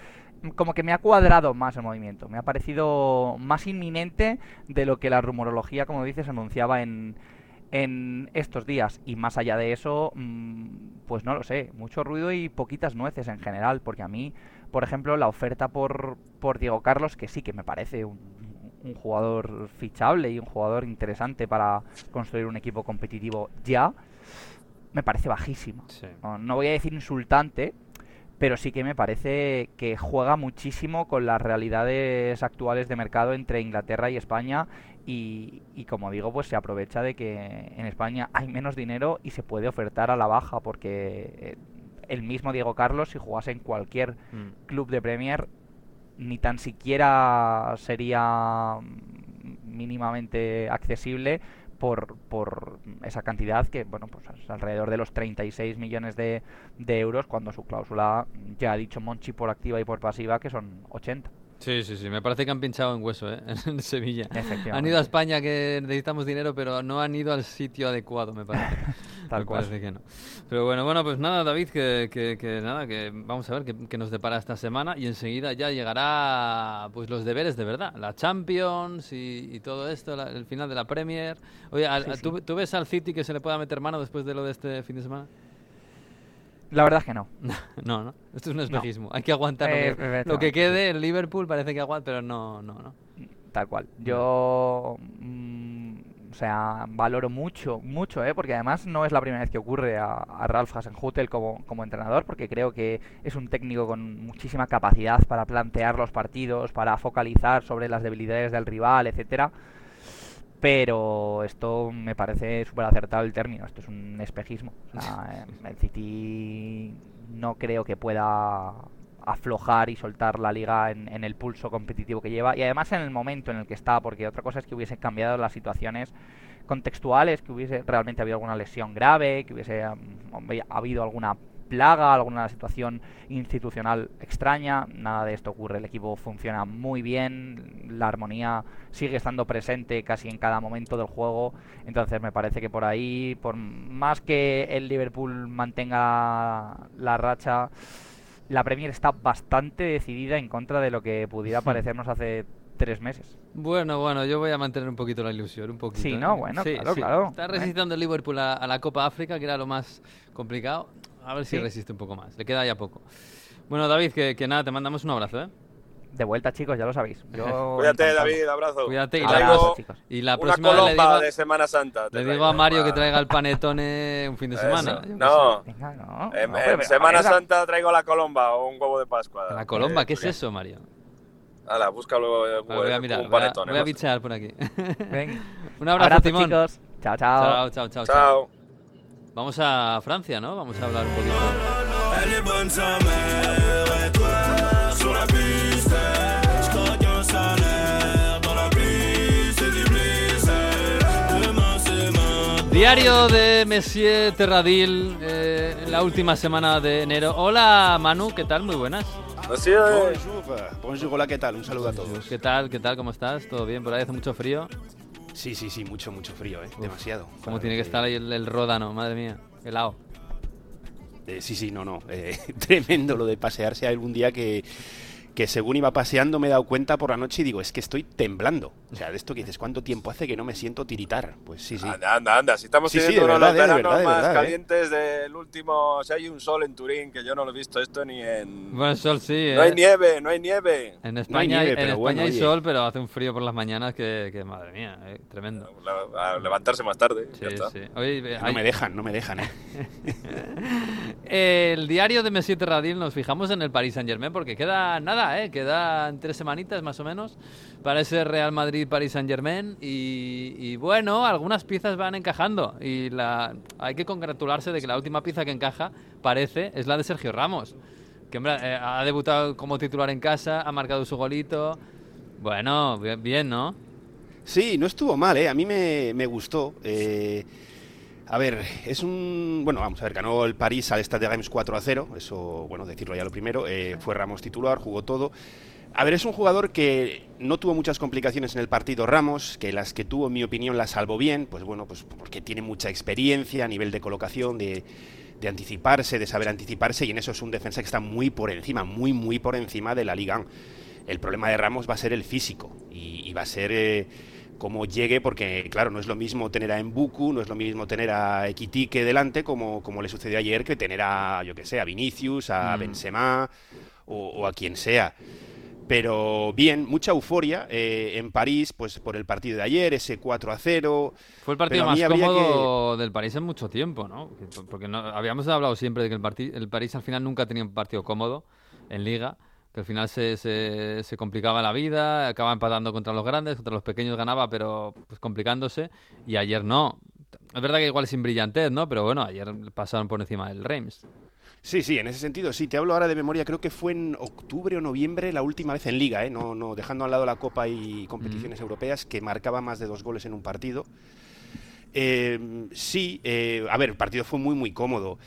como que me ha cuadrado más el movimiento. Me ha parecido más inminente de lo que la rumorología, como dices, anunciaba en, en estos días. Y más allá de eso, mm, pues no lo sé. Mucho ruido y poquitas nueces en general, porque a mí por ejemplo, la oferta por, por Diego Carlos, que sí que me parece un, un jugador fichable y un jugador interesante para construir un equipo competitivo ya, me parece bajísima. Sí. No, no voy a decir insultante, pero sí que me parece que juega muchísimo con las realidades actuales de mercado entre Inglaterra y España y, y como digo, pues se aprovecha de que en España hay menos dinero y se puede ofertar a la baja porque eh, el mismo Diego Carlos, si jugase en cualquier Mm. club de Premier, ni tan siquiera sería mm, mínimamente accesible por, por esa cantidad que, bueno, pues es alrededor de los 36 millones de, de euros cuando su cláusula, ya ha dicho Monchi por activa y por pasiva, que son 80. Sí, sí, sí, me parece que han pinchado en hueso, ¿eh? en Sevilla. Han ido a España que necesitamos dinero, pero no han ido al sitio adecuado, me parece. Tal me cual. parece que no. Pero bueno, bueno, pues nada, David, que, que- que nada, que vamos a ver qué, qué nos depara esta semana y enseguida ya llegará pues los deberes de verdad, la Champions y, y todo esto, la- el final de la Premier. Oye, al- Sí, sí. ¿tú, tú ves al City que se le pueda meter mano después de lo de este fin de semana? La verdad es que no. no, no, esto es un espejismo. Hay que aguantar lo Eh, que- lo quede. El Liverpool parece que aguanta, pero no, no, no. Tal cual. Yo, mm, o sea, valoro mucho, mucho, ¿eh? porque además no es la primera vez que ocurre a, a Ralf Hasenhutel como, como entrenador, porque creo que es un técnico con muchísima capacidad para plantear los partidos, para focalizar sobre las debilidades del rival, etcétera. Pero esto me parece súper acertado el término. Esto es un espejismo. O sea, el City no creo que pueda aflojar y soltar la liga en, en el pulso competitivo que lleva y además en el momento en el que está, porque otra cosa es que hubiesen cambiado las situaciones contextuales, que hubiese realmente habido alguna lesión grave, que hubiese um, habido alguna plaga, alguna situación institucional extraña, nada de esto ocurre, el equipo funciona muy bien, la armonía sigue estando presente casi en cada momento del juego, entonces me parece que por ahí, por más que el Liverpool mantenga la racha, la Premier está bastante decidida en contra de lo que pudiera parecernos hace tres meses. Bueno, bueno, yo voy a mantener un poquito la ilusión, un poquito. Sí, ¿eh? ¿no? Bueno, Sí, claro, sí. claro. Está resistiendo el Liverpool a, a la Copa África, que era lo más complicado. A ver si Sí. resiste un poco más. Le queda ya poco. Bueno, David, que, que nada, te mandamos un abrazo, ¿eh? De vuelta, chicos, ya lo sabéis. Yo Cuídate, encantado. David, abrazo. Cuídate y la, Abrazo, chicos. y la una próxima vez le colomba digo, de Semana Santa. te le digo a Mario que traiga el panetone un fin de semana. No, Venga, no. en, no, en Semana a ver, Santa traigo la colomba o un huevo de Pascua. La colomba, Eh, ¿qué es eso, Mario? Hala, búscalo. eh, Vale, voy a un mirar, voy a, panetone, voy a no sé. bichear por aquí. Venga. un abrazo, Abrazo, Timón. chicos. Chao, chao. Chao, chao, chao, chao. Chao. Vamos a Francia, ¿no? Vamos a hablar un poquito. Diario de Messier Terradil eh, la última semana de enero. Hola Manu, ¿qué tal? Muy buenas. Bonjour, bonjour, hola, ¿qué tal? Un saludo ¿Qué tal? ¿Qué tal? ¿Cómo estás? ¿Todo bien por ahí? ¿Hace mucho frío? Sí, sí, sí, mucho, mucho frío, ¿eh? Demasiado. ¿Cómo tiene que estar ahí el, el ródano? Madre mía, helado. Eh, sí, sí, no, no. eh, tremendo lo de pasearse algún día que, que según iba paseando me he dado cuenta por la noche y digo, es que estoy temblando. O sea, de esto que dices, ¿cuánto tiempo hace que no me siento tiritar? Pues sí, sí. Anda, anda, anda. Si estamos Sí, sí, teniendo de uno de los de veranos verdad, de más eh. calientes del último. Si hay un sol en Turín, que yo no lo he visto esto ni en. Bueno, sol sí, no hay ¿eh? nieve, no hay nieve. En No hay España, nieve, hay, en España bueno, hay oye. sol, pero hace un frío por las mañanas que, que madre mía, eh, tremendo. A levantarse más tarde. Sí, ya está. sí. Oye, No hay- me dejan, no me dejan, ¿eh? El diario de Messi Terradil nos fijamos en el Paris Saint Germain porque queda nada, ¿eh? quedan tres semanitas más o menos para ese Real Madrid Paris Saint Germain y, bueno, algunas piezas van encajando y hay que congratularse de que la última pieza que encaja parece es la de Sergio Ramos, que hombre, eh, ha debutado como titular en casa, ha marcado su golito, bueno, bien, bien, ¿no? Sí, no estuvo mal, ¿eh? A mí me, me gustó. eh, a ver, es un... Bueno, vamos a ver, ganó el París al Stade de Reims 4 a 0, eso, bueno, decirlo ya lo primero. eh, fue Ramos titular, jugó todo. A ver, es un jugador que no tuvo muchas complicaciones en el partido Ramos, que las que tuvo, en mi opinión, las salvó bien, pues bueno, pues porque tiene mucha experiencia a nivel de colocación, de, de anticiparse, de saber anticiparse, y en eso es un defensa que está muy por encima, muy, muy por encima de la Liga. 1. El problema de Ramos va a ser el físico, y, y va a ser... eh, cómo llegue, porque claro, no es lo mismo tener a Embuku, no es lo mismo tener a Equitique delante, como, como le sucedió ayer, que tener a, yo que sé, a Vinicius, a Mm. Benzema o, o a quien sea. Pero bien, mucha euforia eh, en París, pues por el partido de ayer, ese 4 a 0. Fue el partido más cómodo del París en mucho tiempo, ¿no? Que- Porque no- habíamos hablado siempre de que el, el París al final nunca tenía un partido cómodo en Liga, que al final se, se, se complicaba la vida, acaba empatando contra los grandes, contra los pequeños ganaba, pero pues complicándose, y ayer no. Es verdad que igual sin brillantez, ¿no? Pero bueno, ayer pasaron por encima del Reims. Sí, sí, en ese sentido, sí. Te hablo ahora de memoria, creo que fue en octubre o noviembre la última vez en Liga, ¿eh? no, no, dejando al lado la Copa y competiciones europeas, que marcaba más de dos goles en un partido. Eh, sí, eh, a ver, el partido fue muy, muy cómodo.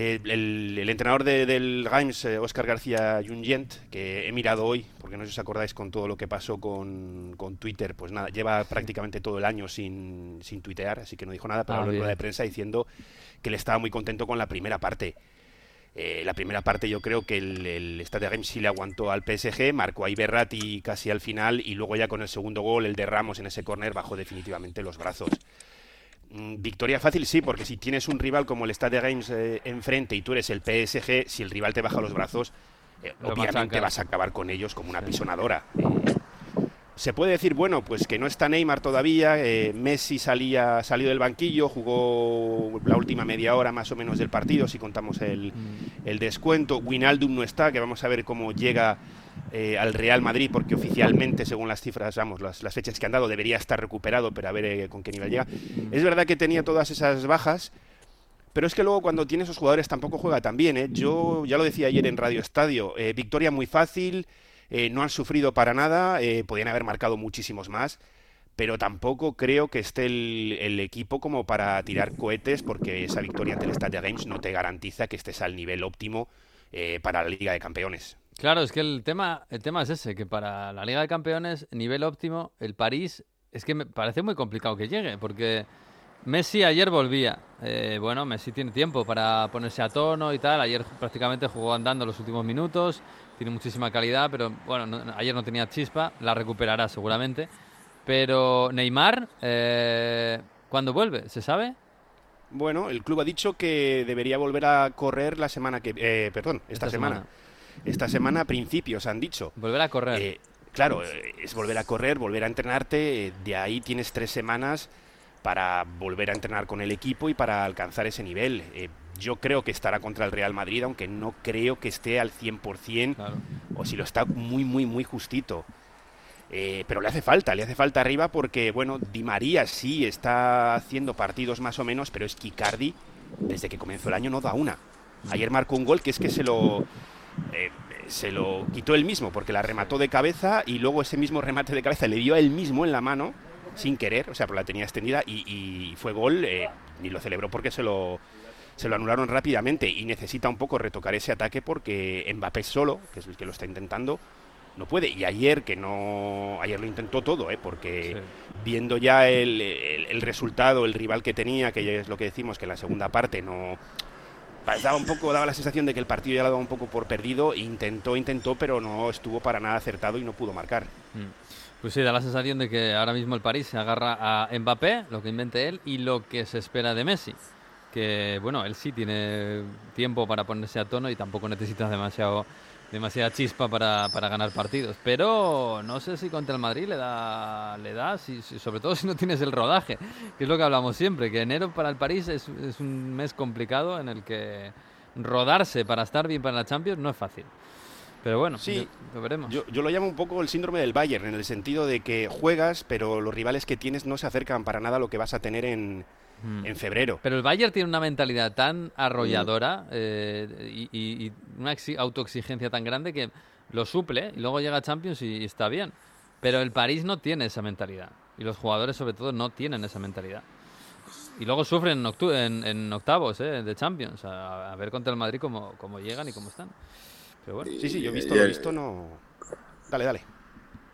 Eh, el, el entrenador de- del Reims, eh, Óscar García Jungent, que he mirado hoy, porque no sé si os acordáis con todo lo que pasó con, con Twitter, pues nada, lleva prácticamente todo el año sin, sin tuitear, así que no dijo nada, pero Ah, habló en rueda de prensa diciendo que él estaba muy contento con la primera parte. Eh, la primera parte yo creo que el, el Stade Reims sí le aguantó al PSG, marcó ahí Berratti casi al final y luego ya con el segundo gol, el de Ramos en ese córner, bajó definitivamente los brazos. Mm, Victoria fácil sí, porque si tienes un rival como el Stade de Reims eh, enfrente y tú eres el PSG, si el rival te baja los brazos, eh, obviamente vas a acabar con ellos como una pisonadora. Eh, se puede decir, bueno, pues que no está Neymar todavía, eh, Messi salía, salió del banquillo, jugó la última media hora más o menos del partido, si contamos el, el descuento. Winaldum no está, que vamos a ver cómo llega eh, al Real Madrid, porque oficialmente, según las cifras, vamos, las, fechas que han dado, debería estar recuperado, pero a ver eh, con qué nivel llega. Es verdad que tenía todas esas bajas, pero es que luego cuando tiene esos jugadores tampoco juega tan bien. ¿eh? Yo ya lo decía ayer en Radio Estadio, eh, victoria muy fácil, eh, no han sufrido para nada, eh, podían haber marcado muchísimos más, pero tampoco creo que esté el, el equipo como para tirar cohetes, porque esa victoria ante el de Reims no te garantiza que estés al nivel óptimo para la Liga de Campeones. Claro, es que el tema, el tema es ese, que para la Liga de Campeones, nivel óptimo, el París, es que me parece muy complicado que llegue, porque Messi ayer volvía. Eh, bueno, Messi tiene tiempo para ponerse a tono y tal. Ayer prácticamente jugó andando los últimos minutos, tiene muchísima calidad, pero bueno, no- ayer no tenía chispa, la recuperará seguramente. Pero Neymar, eh, ¿cuándo vuelve? ¿Se sabe? Bueno, el club ha dicho que debería volver a correr la semana que... eh, perdón, esta, Esta semana. semana. Esta semana a principios han dicho. Volver a correr. Eh, claro, eh, es volver a correr, volver a entrenarte. eh, de ahí tienes tres semanas para volver a entrenar con el equipo y para alcanzar ese nivel. Eh, yo creo que estará contra el Real Madrid, aunque no creo que esté al 100%, Claro. o si lo está muy, muy, muy justito. Eh, pero le hace falta, le hace falta arriba porque, bueno, Di María sí está haciendo partidos más o menos, pero es que Icardi, desde que comenzó el año, no da una. Ayer marcó un gol que es que se lo, eh, se lo quitó él mismo, porque la remató de cabeza y luego ese mismo remate de cabeza le dio a él mismo en la mano, sin querer, o sea, la tenía extendida y, y fue gol eh, ni lo celebró porque se lo, se lo anularon rápidamente y necesita un poco retocar ese ataque porque Mbappé solo, que es el que lo está intentando, no puede. Y ayer, que no. Ayer lo intentó todo, ¿eh? porque viendo ya el, el- el resultado, el rival que tenía, que ya es lo que decimos, que en la segunda parte no. Daba un poco, daba la sensación de que el partido ya lo daba un poco por perdido. Intentó, intentó, pero no estuvo para nada acertado y no pudo marcar. Pues sí, da la sensación de que ahora mismo el París se agarra a Mbappé, lo que invente él, y lo que se espera de Messi. Que, bueno, él sí tiene tiempo para ponerse a tono y tampoco necesita demasiado, demasiada chispa para, para ganar partidos. Pero no sé si contra el Madrid le da, le da si- si- sobre todo si no tienes el rodaje, que es lo que hablamos siempre, que enero para el París es, es un mes complicado en el que rodarse para estar bien para la Champions no es fácil. Pero bueno, Sí, yo- lo veremos. Yo, yo lo llamo un poco el síndrome del Bayern, en el sentido de que juegas, pero los rivales que tienes no se acercan para nada a lo que vas a tener en, Mm. en febrero. Pero el Bayern tiene una mentalidad tan arrolladora eh, y, y- una exi- autoexigencia tan grande que lo suple y luego llega a Champions y, y está bien. Pero el París no tiene esa mentalidad. Y los jugadores, sobre todo, no tienen esa mentalidad. Y luego sufren en, octu- en- en octavos eh, de Champions. A, a ver contra el Madrid cómo, cómo llegan y cómo están. Pero bueno. Sí, sí, yo he visto, lo visto, no... Dale, dale.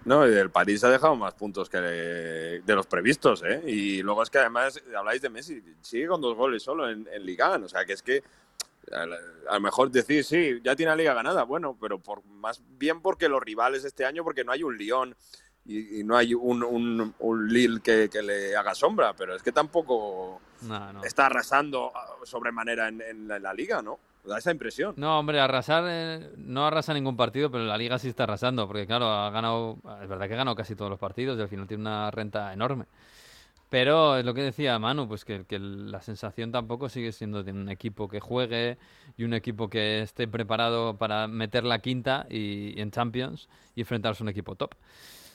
No, y el París ha dejado más puntos que de, los previstos, ¿eh? Y luego es que además habláis de Messi, sigue con dos goles solo en, en Liga, o sea que es que a, lo mejor decir, sí, ya tiene la Liga ganada, bueno, pero por más bien porque los rivales este año, porque no hay un Lyon y, y no hay un, un, un Lille que, que le haga sombra, pero es que tampoco No, no. está arrasando sobremanera en, en la, en la Liga, ¿no? Da esa impresión. No, hombre, arrasar eh, no arrasa ningún partido, pero la liga sí está arrasando, porque claro, ha ganado, es verdad que ha ganado casi todos los partidos y al final tiene una renta enorme. Pero es lo que decía Manu, pues que, la sensación tampoco sigue siendo de un equipo que juegue y un equipo que esté preparado para meter la quinta y, y en Champions y enfrentarse a un equipo top.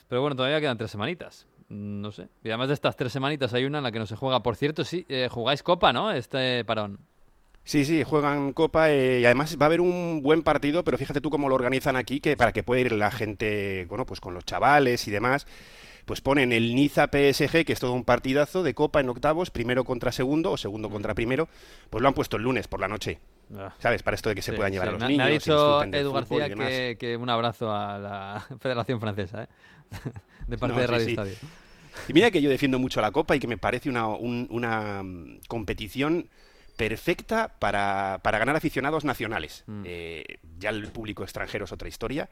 Pero bueno, todavía quedan tres semanitas. Mm, No sé. Y además de estas tres semanitas hay una en la que no se juega. Por cierto, sí, eh, jugáis Copa, ¿no? Este parón. Sí, sí, juegan Copa eh, y además va a haber un buen partido, pero fíjate tú cómo lo organizan aquí, que para que pueda ir la gente, bueno, pues con los chavales y demás, pues ponen el Niza PSG, que es todo un partidazo de Copa en octavos, primero contra segundo o segundo contra primero, pues lo han puesto el lunes por la noche, Ah. ¿sabes? Para esto de que se Sí, puedan llevar sí. a los niños. Me ha dicho Edu García que, que un abrazo a la Federación Francesa, ¿eh? de parte No, de Radio sí. Estadio. Y mira que yo defiendo mucho la Copa y que me parece una, un- una mm, competición perfecta para, para ganar aficionados nacionales. Mm. Eh, ya el público extranjero es otra historia.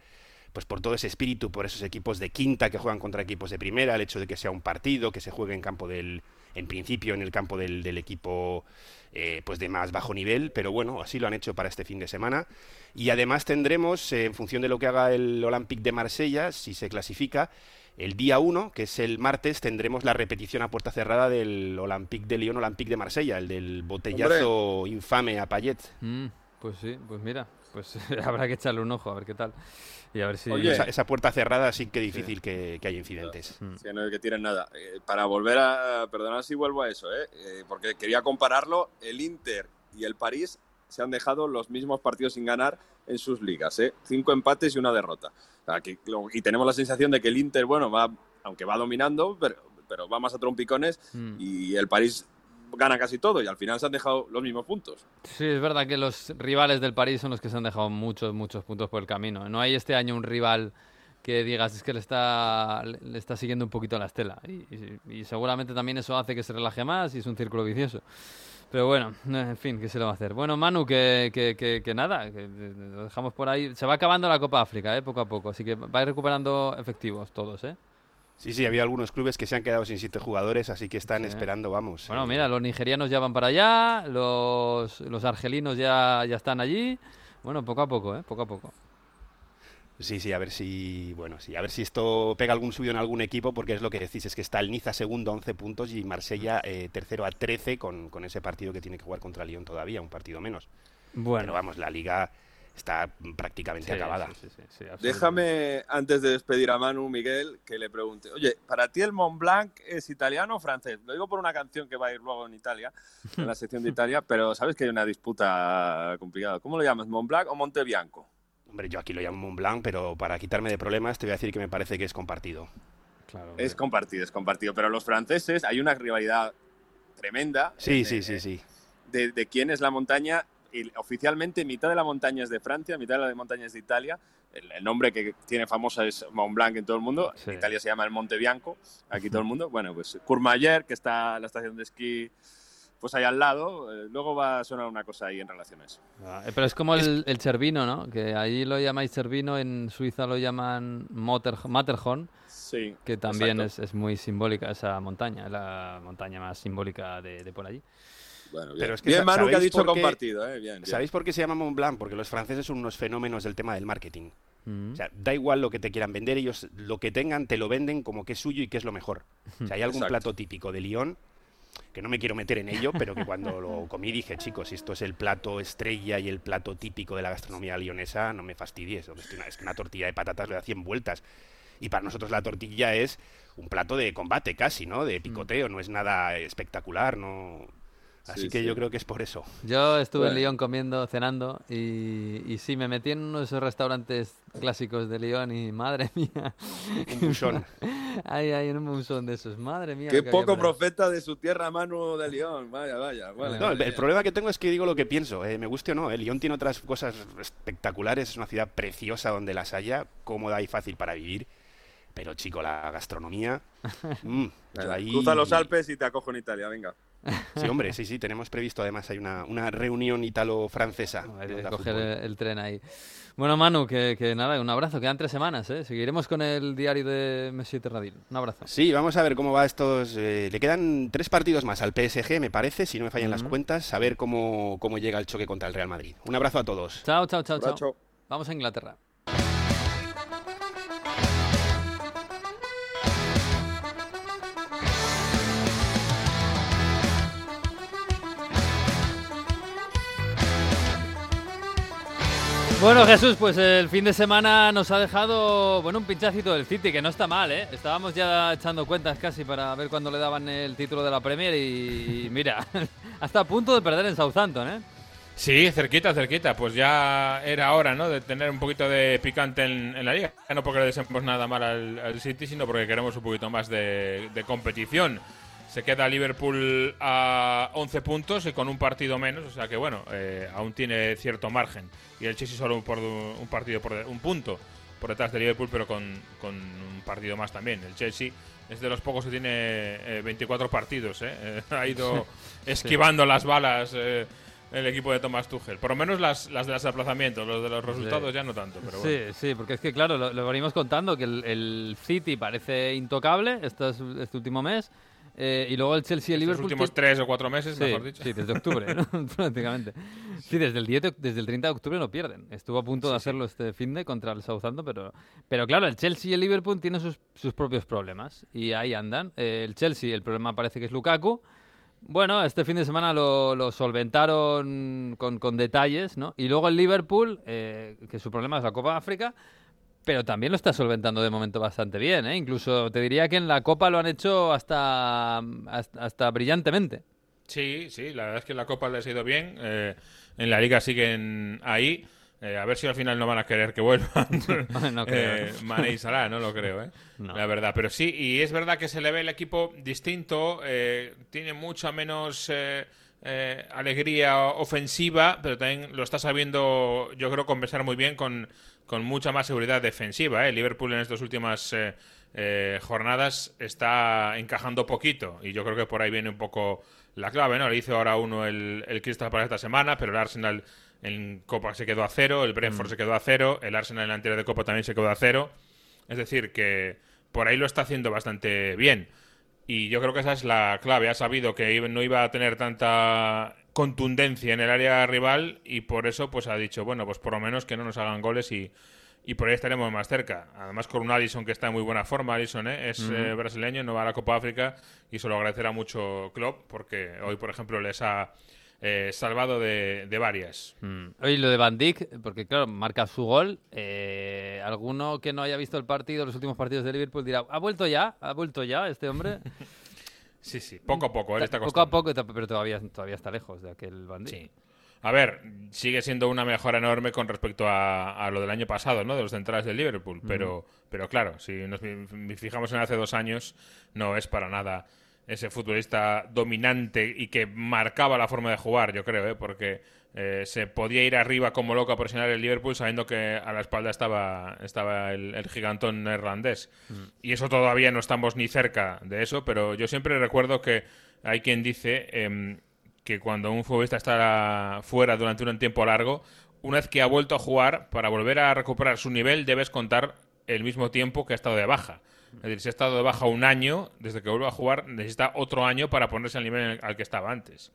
Pues por todo ese espíritu, por esos equipos de quinta que juegan contra equipos de primera, el hecho de que sea un partido, que se juegue en campo del, en principio en el campo del, del equipo eh, pues de más bajo nivel, pero bueno, así lo han hecho para este fin de semana. Y además tendremos, eh, en función de lo que haga el Olympique de Marsella, si se clasifica, el día 1, que es el martes, tendremos la repetición a puerta cerrada del Olympique de Lyon, Olympique de Marsella, el del botellazo infame a Payet. Mm, pues sí, pues mira, pues habrá que echarle un ojo a ver qué tal. Y a ver si... Oye, Esa, esa puerta cerrada sí que difícil que, que haya incidentes. Mm. Sí, no es que tienen nada. Eh, para volver a. Perdonad si vuelvo a eso, ¿eh? Eh, porque quería compararlo. El Inter y el París se han dejado los mismos partidos sin ganar en sus ligas, ¿eh? Cinco empates y una derrota. Sea, que- y tenemos la sensación de que el Inter, bueno, va, aunque va dominando, pero, pero va más a trompicones Mm. y el París gana casi todo y al final se han dejado los mismos puntos. Sí, es verdad que los rivales del París son los que se han dejado muchos, muchos puntos por el camino. No hay este año un rival que digas es que le está, le está siguiendo un poquito la estela. Y, y- y seguramente también eso hace que se relaje más y es un círculo vicioso. Pero bueno, en fin, ¿qué se le va a hacer? Bueno, Manu, que, que, que, que nada, que lo dejamos por ahí. Se va acabando la Copa África, ¿eh? poco a poco, así que va a ir recuperando efectivos todos, ¿eh? Sí, sí, había algunos clubes que se han quedado sin siete jugadores, así que están Sí. esperando, vamos. Bueno, eh, mira, los nigerianos ya van para allá, los, los argelinos ya, ya están allí. Bueno, poco a poco, ¿eh? Poco a poco. Sí, sí, a ver si, bueno, sí, a ver si esto pega algún subido en algún equipo, porque es lo que decís, es que está el Niza segundo a 11 puntos y Marsella eh, tercero a 13 con, con ese partido que tiene que jugar contra Lyon todavía, un partido menos. Bueno, Pero vamos, la liga está prácticamente Sí, acabada. sí, sí, sí, sí, absolutamente. Déjame, antes de despedir a Manu, Miguel, que le pregunte, oye, ¿para ti el Mont Blanc es italiano o francés? Lo digo por una canción que va a ir luego en Italia, en la sección de Italia, pero sabes que hay una disputa complicada. ¿Cómo lo llamas, Mont Blanc o Monte Bianco? Hombre, yo aquí lo llamo Mont Blanc, pero para quitarme de problemas te voy a decir que me parece que es compartido. Claro, Es compartido, es compartido, pero los franceses, hay una rivalidad tremenda. Sí, eh, sí, sí, eh, sí. De, de quién es la montaña. Y oficialmente mitad de la montaña es de Francia, mitad de la montaña es de Italia. El, el nombre que tiene famosa es Mont Blanc en todo el mundo. Sí. En Italia se llama el Monte Bianco, aquí todo el mundo. Bueno, pues Courmayeur, que está la estación de esquí pues ahí al lado. eh, luego va a sonar una cosa ahí en relación a eso. Eh, Pero es como el, el Cervino, ¿no? Que allí lo llamáis Cervino, en Suiza lo llaman Motter, Matterhorn, Sí. que también es, es muy simbólica esa montaña, es la montaña más simbólica de, de por allí. Bueno, bien. Pero es que bien, Manu, que ha ¿sabéis dicho por qué- compartido. Eh? Bien, bien. ¿Sabéis por qué se llama Mont Blanc? Porque los franceses son unos fenómenos del tema del marketing. Mm. O sea, da igual lo que te quieran vender, ellos lo que tengan te lo venden como que es suyo y que es lo mejor. O sea, hay algún Exacto. plato típico de Lyon que no me quiero meter en ello, pero que cuando lo comí dije, chicos, esto es el plato estrella y el plato típico de la gastronomía lionesa, no me fastidies. Es que una, es que una tortilla de patatas le da 100 vueltas. Y para nosotros la tortilla es un plato de combate casi, ¿no? De picoteo, no es nada espectacular, no... Así Sí, que sí. yo creo que es por eso. Yo estuve en Bueno. Lyon comiendo, cenando y, y sí, me metí en uno de esos restaurantes clásicos de Lyon y madre mía. Un buchón. Ay, ay, en un buchón de esos, madre mía. Qué poco profeta de su tierra, Manu de León. Vaya, vaya. Vale, No, el, el problema que tengo es que digo lo que pienso, eh, me guste o no. El Lyon tiene otras cosas espectaculares, es una ciudad preciosa donde las haya, cómoda y fácil para vivir. Pero chico, la gastronomía. mm, ahí- Cruza los Alpes y te acojo en Italia, venga. Sí, hombre, sí, sí, tenemos previsto además, hay una, una reunión italo-francesa. Coger el, el tren ahí. Bueno, Manu, que, que nada, un abrazo. Quedan tres semanas, ¿eh? Seguiremos con el diario de Messi Terradil. Un abrazo. Sí, vamos a ver cómo va estos. eh, le quedan tres partidos más al PSG, me parece, si no me fallan las cuentas, a ver cómo, cómo llega el choque contra el Real Madrid. Un abrazo a todos. Chao, chao, chao, chao. Vamos a Inglaterra. Bueno, Jesús, pues el fin de semana nos ha dejado, bueno, un pinchacito del City, que no está mal, ¿eh? Estábamos ya echando cuentas casi para ver cuándo le daban el título de la Premier y, mira, hasta a punto de perder en Southampton, ¿eh? Sí, cerquita, cerquita. Pues ya era hora, ¿no? De tener un poquito de picante en, la liga. No porque le deseemos nada mal al, al City, sino porque queremos un poquito más de, de competición. Se queda Liverpool a 11 puntos y con un partido menos, o sea que bueno, eh, aún tiene cierto margen. Y el Chelsea solo por un partido por un punto por detrás de Liverpool, pero con, con un partido más también. El Chelsea es de los pocos que tiene eh, 24 partidos, ¿eh? Ha ido esquivando las balas eh, el equipo de Thomas Tuchel. Por lo menos las, las de los aplazamientos, los de los resultados ya no tanto, pero bueno. Sí, sí, porque es que claro, lo, lo venimos contando que el, el City parece intocable este, este último mes eh, y luego el Chelsea y el Liverpool. últimos ti- tres o cuatro meses, sí, mejor dicho. sí, desde octubre, ¿no? prácticamente. Sí, desde el, 10 de- desde el 30 de octubre no pierden. Estuvo a punto de hacerlo este fin de contra el Southampton, pero, pero claro, el Chelsea y el Liverpool tienen sus, sus propios problemas y ahí andan. Eh, el Chelsea, el problema parece que es Lukaku. Bueno, este fin de semana lo, lo solventaron con, con detalles, ¿no? Y luego el Liverpool, eh, que su problema es la Copa de África, pero también lo está solventando de momento bastante bien, ¿eh? Incluso te diría que en la Copa lo han hecho hasta, hasta, hasta brillantemente. Sí, sí, la verdad es que en la Copa les ha ido bien. eh, en la Liga siguen ahí. Eh, a ver si al final no van a querer que vuelvan. No creo. eh, Mané y Salah, no lo creo, ¿eh? No. La verdad. Pero sí, y es verdad que se le ve el equipo distinto. tiene mucha menos eh, alegría ofensiva, pero también lo está sabiendo, yo creo, compensar muy bien con, con mucha más seguridad defensiva. ¿eh? Liverpool en estas últimas eh, eh, jornadas está encajando poquito y yo creo que por ahí viene un poco la clave, ¿no? Le hizo ahora uno el, el Crystal para esta semana, pero el Arsenal en Copa se quedó a cero, el Brentford se quedó a cero, el Arsenal en la anterior de Copa también se quedó a cero. Es decir, que por ahí lo está haciendo bastante bien. Y yo creo que esa es la clave. Ha sabido que no iba a tener tanta contundencia en el área rival y por eso pues ha dicho, bueno, pues por lo menos que no nos hagan goles y, y por ahí estaremos más cerca. Además con un Alisson que está en muy buena forma, Alisson ¿eh? es eh, brasileño, no va a la Copa África y se lo agradecerá mucho Klopp porque hoy, por ejemplo, les ha eh, salvado de, de varias. Oye, lo de Van Dijk, porque claro, marca su gol. eh, alguno que no haya visto el partido, los últimos partidos de Liverpool dirá, ¿ha vuelto ya? ¿Ha vuelto ya este hombre? Sí, sí, poco a poco, él está poco a poco, pero todavía, todavía está lejos de aquel Van Dijk. Sí. A ver, sigue siendo una mejora enorme con respecto a, a lo del año pasado, ¿no? De los centrales del Liverpool. Pero, pero claro, si nos fi- fijamos en hace dos años, no es para nada ese futbolista dominante y que marcaba la forma de jugar, yo creo, ¿eh? porque eh, se podía ir arriba como loco a presionar el Liverpool sabiendo que a la espalda estaba, estaba el, el gigantón neerlandés. Y eso todavía no estamos ni cerca de eso, pero yo siempre recuerdo que hay quien dice em, que cuando un futbolista está fuera durante un tiempo largo, una vez que ha vuelto a jugar, para volver a recuperar su nivel debes contar el mismo tiempo que ha estado de baja. Es decir, si ha estado de baja un año, desde que vuelve a jugar, necesita otro año para ponerse al nivel al que estaba antes.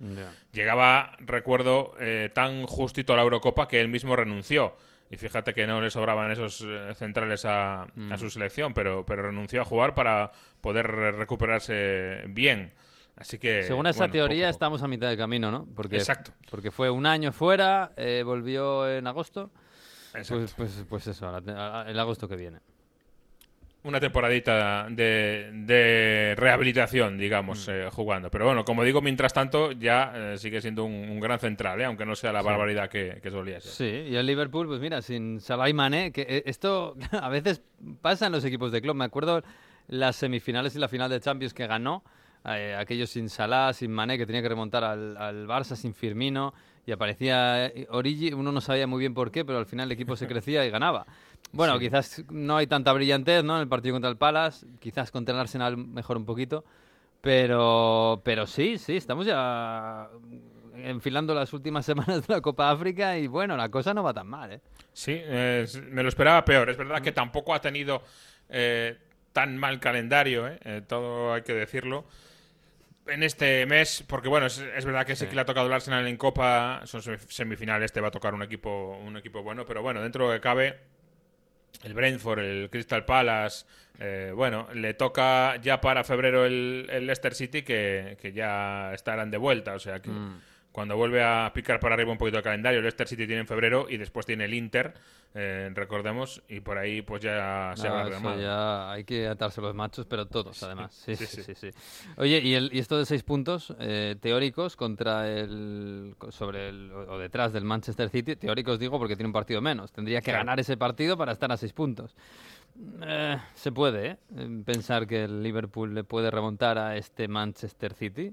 Llegaba, recuerdo, eh, tan justito a la Eurocopa que él mismo renunció. Y fíjate que no le sobraban esos eh, centrales a, a su selección, pero, pero renunció a jugar para poder re- recuperarse bien. Así que. Según esa bueno, teoría poco- estamos a mitad de camino, ¿no? Porque, Exacto. Porque fue un año fuera, eh, volvió en agosto. Exacto. Pues, pues, pues eso, el agosto que viene. Una temporadita de, de rehabilitación, digamos, Mm. eh, jugando. Pero bueno, como digo, mientras tanto, ya eh, sigue siendo un, un gran central, ¿eh? aunque no sea la Sí. barbaridad que, que solía ser. Sí, y el Liverpool, pues mira, sin Salah y Mané, que eh, esto a veces pasa en los equipos de club. Me acuerdo las semifinales y la final de Champions que ganó, aquellos sin Salah, sin Mané, que tenía que remontar al, al Barça sin Firmino, y aparecía Origi, uno no sabía muy bien por qué, pero al final el equipo se crecía y ganaba. Bueno, Sí. quizás no hay tanta brillantez, ¿no? En el partido contra el Palace, quizás contra el Arsenal mejor un poquito, pero, pero sí, sí, estamos ya enfilando las últimas semanas de la Copa África y bueno, la cosa no va tan mal, ¿eh? Sí, eh, me lo esperaba peor. Es verdad que tampoco ha tenido eh, tan mal calendario, ¿eh? Eh, todo hay que decirlo. En este mes, porque bueno, es, es verdad que sí. que le ha tocado el Arsenal en Copa, son semif- semifinales, te va a tocar un equipo, un equipo bueno, pero bueno, dentro de que cabe, el Brentford, el Crystal Palace, eh, bueno, le toca ya para febrero el, el Leicester City, que, que ya estarán de vuelta, o sea que cuando vuelve a picar para arriba un poquito el calendario, el Leicester City tiene en febrero y después tiene el Inter, eh, recordemos, y por ahí pues ya se va eso remado. ya hay que atarse los machos, pero todos, además. Sí, sí, sí, sí. sí, sí. Oye, ¿y, el, y esto de seis puntos eh, teóricos contra el. sobre el. o detrás del Manchester City? Teóricos digo porque tiene un partido menos. Tendría que Claro. ganar ese partido para estar a seis puntos. Eh, se puede, Pensar que el Liverpool le puede remontar a este Manchester City.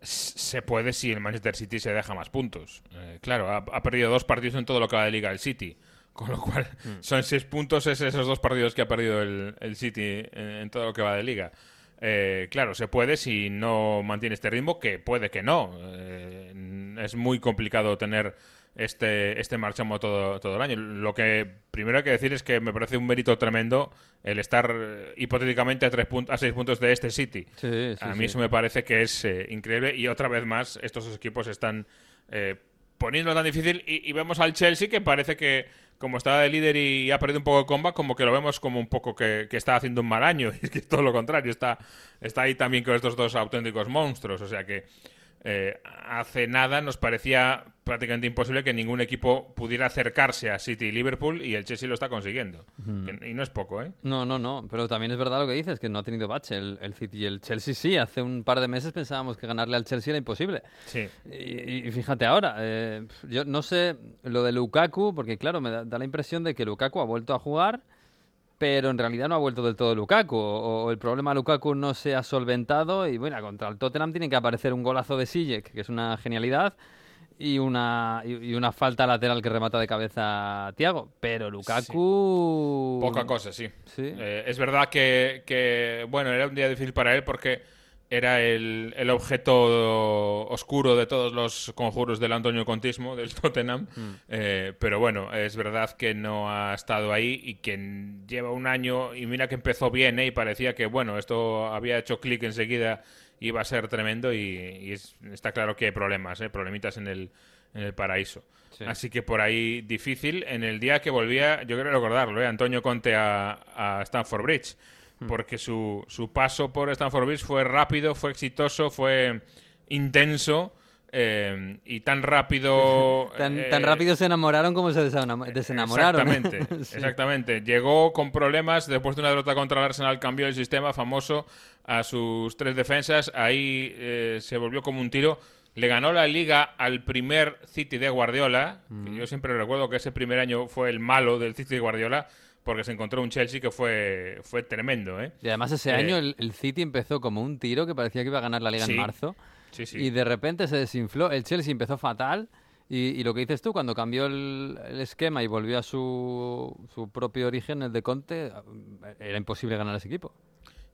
Se puede si el Manchester City se deja más puntos. Eh, claro, ha, ha perdido dos partidos en todo lo que va de liga el City. Con lo cual, son seis puntos es esos dos partidos que ha perdido el, el City en, en todo lo que va de liga. Eh, claro, se puede si no mantiene este ritmo, que puede que no. Eh, es muy complicado tener este, este marchamo todo, todo el año. Lo que primero hay que decir es que me parece un mérito tremendo el estar hipotéticamente a, tres a seis puntos de este City. Sí, sí, a mí sí. eso me parece que es eh, increíble y otra vez más estos dos equipos están eh, poniéndolo tan difícil y, y vemos al Chelsea que parece que como está de líder y ha perdido un poco de comba, como que lo vemos como un poco que, que está haciendo un mal año. Y es que todo lo contrario, está, está ahí también con estos dos auténticos monstruos, o sea que eh, hace nada nos parecía prácticamente imposible que ningún equipo pudiera acercarse a City y Liverpool y el Chelsea lo está consiguiendo. Que- Y no es poco, ¿eh? No, no, no, pero también es verdad lo que dices, que no ha tenido bache el, el City y el Chelsea sí. Hace un par de meses pensábamos que ganarle al Chelsea era imposible. Sí. Y, y fíjate ahora, eh, yo no sé lo de Lukaku, porque claro, me da, da la impresión de que Lukaku ha vuelto a jugar, pero en realidad no ha vuelto del todo Lukaku, o, o el problema de Lukaku no se ha solventado, y bueno, contra el Tottenham tiene que aparecer un golazo de Sijek, que es una genialidad, y una, y, una falta lateral que remata de cabeza a Thiago, pero Lukaku... Poca cosa, sí. Sí. Eh, es verdad que, que, bueno, era un día difícil para él porque era el, el objeto oscuro de todos los conjuros del Antonio Contismo, del Tottenham. Eh, pero bueno, es verdad que no ha estado ahí y que lleva un año y mira que empezó bien, ¿eh? Y parecía que, bueno, esto había hecho clic enseguida, iba a ser tremendo y, y es- está claro que hay problemas, ¿eh? Problemitas en el, en el paraíso. Sí. Así que por ahí difícil. En el día que volvía, yo quiero recordarlo, ¿eh? Antonio Conte a, a Stanford Bridge. Hmm. Porque su, su paso por Stanford Bridge fue rápido, fue exitoso, fue intenso. Eh, y tan rápido. Tan, eh, tan rápido se enamoraron como se desenamo- desenamoraron. ¿eh? Exactamente, Sí. exactamente. Llegó con problemas, después de una derrota contra el Arsenal cambió el sistema famoso a sus tres defensas, ahí eh, se volvió como un tiro. Le ganó la liga al primer City de Guardiola, que yo siempre recuerdo que ese primer año fue el malo del City de Guardiola, porque se encontró un Chelsea que fue, fue tremendo. ¿eh? Y además ese Eh, año el, el City empezó como un tiro que parecía que iba a ganar la liga Sí. en marzo. Sí, sí. Y de repente se desinfló. El Chelsea empezó fatal. Y, y lo que dices tú, cuando cambió el, el esquema y volvió a su, su propio origen, el de Conte, era imposible ganar ese equipo.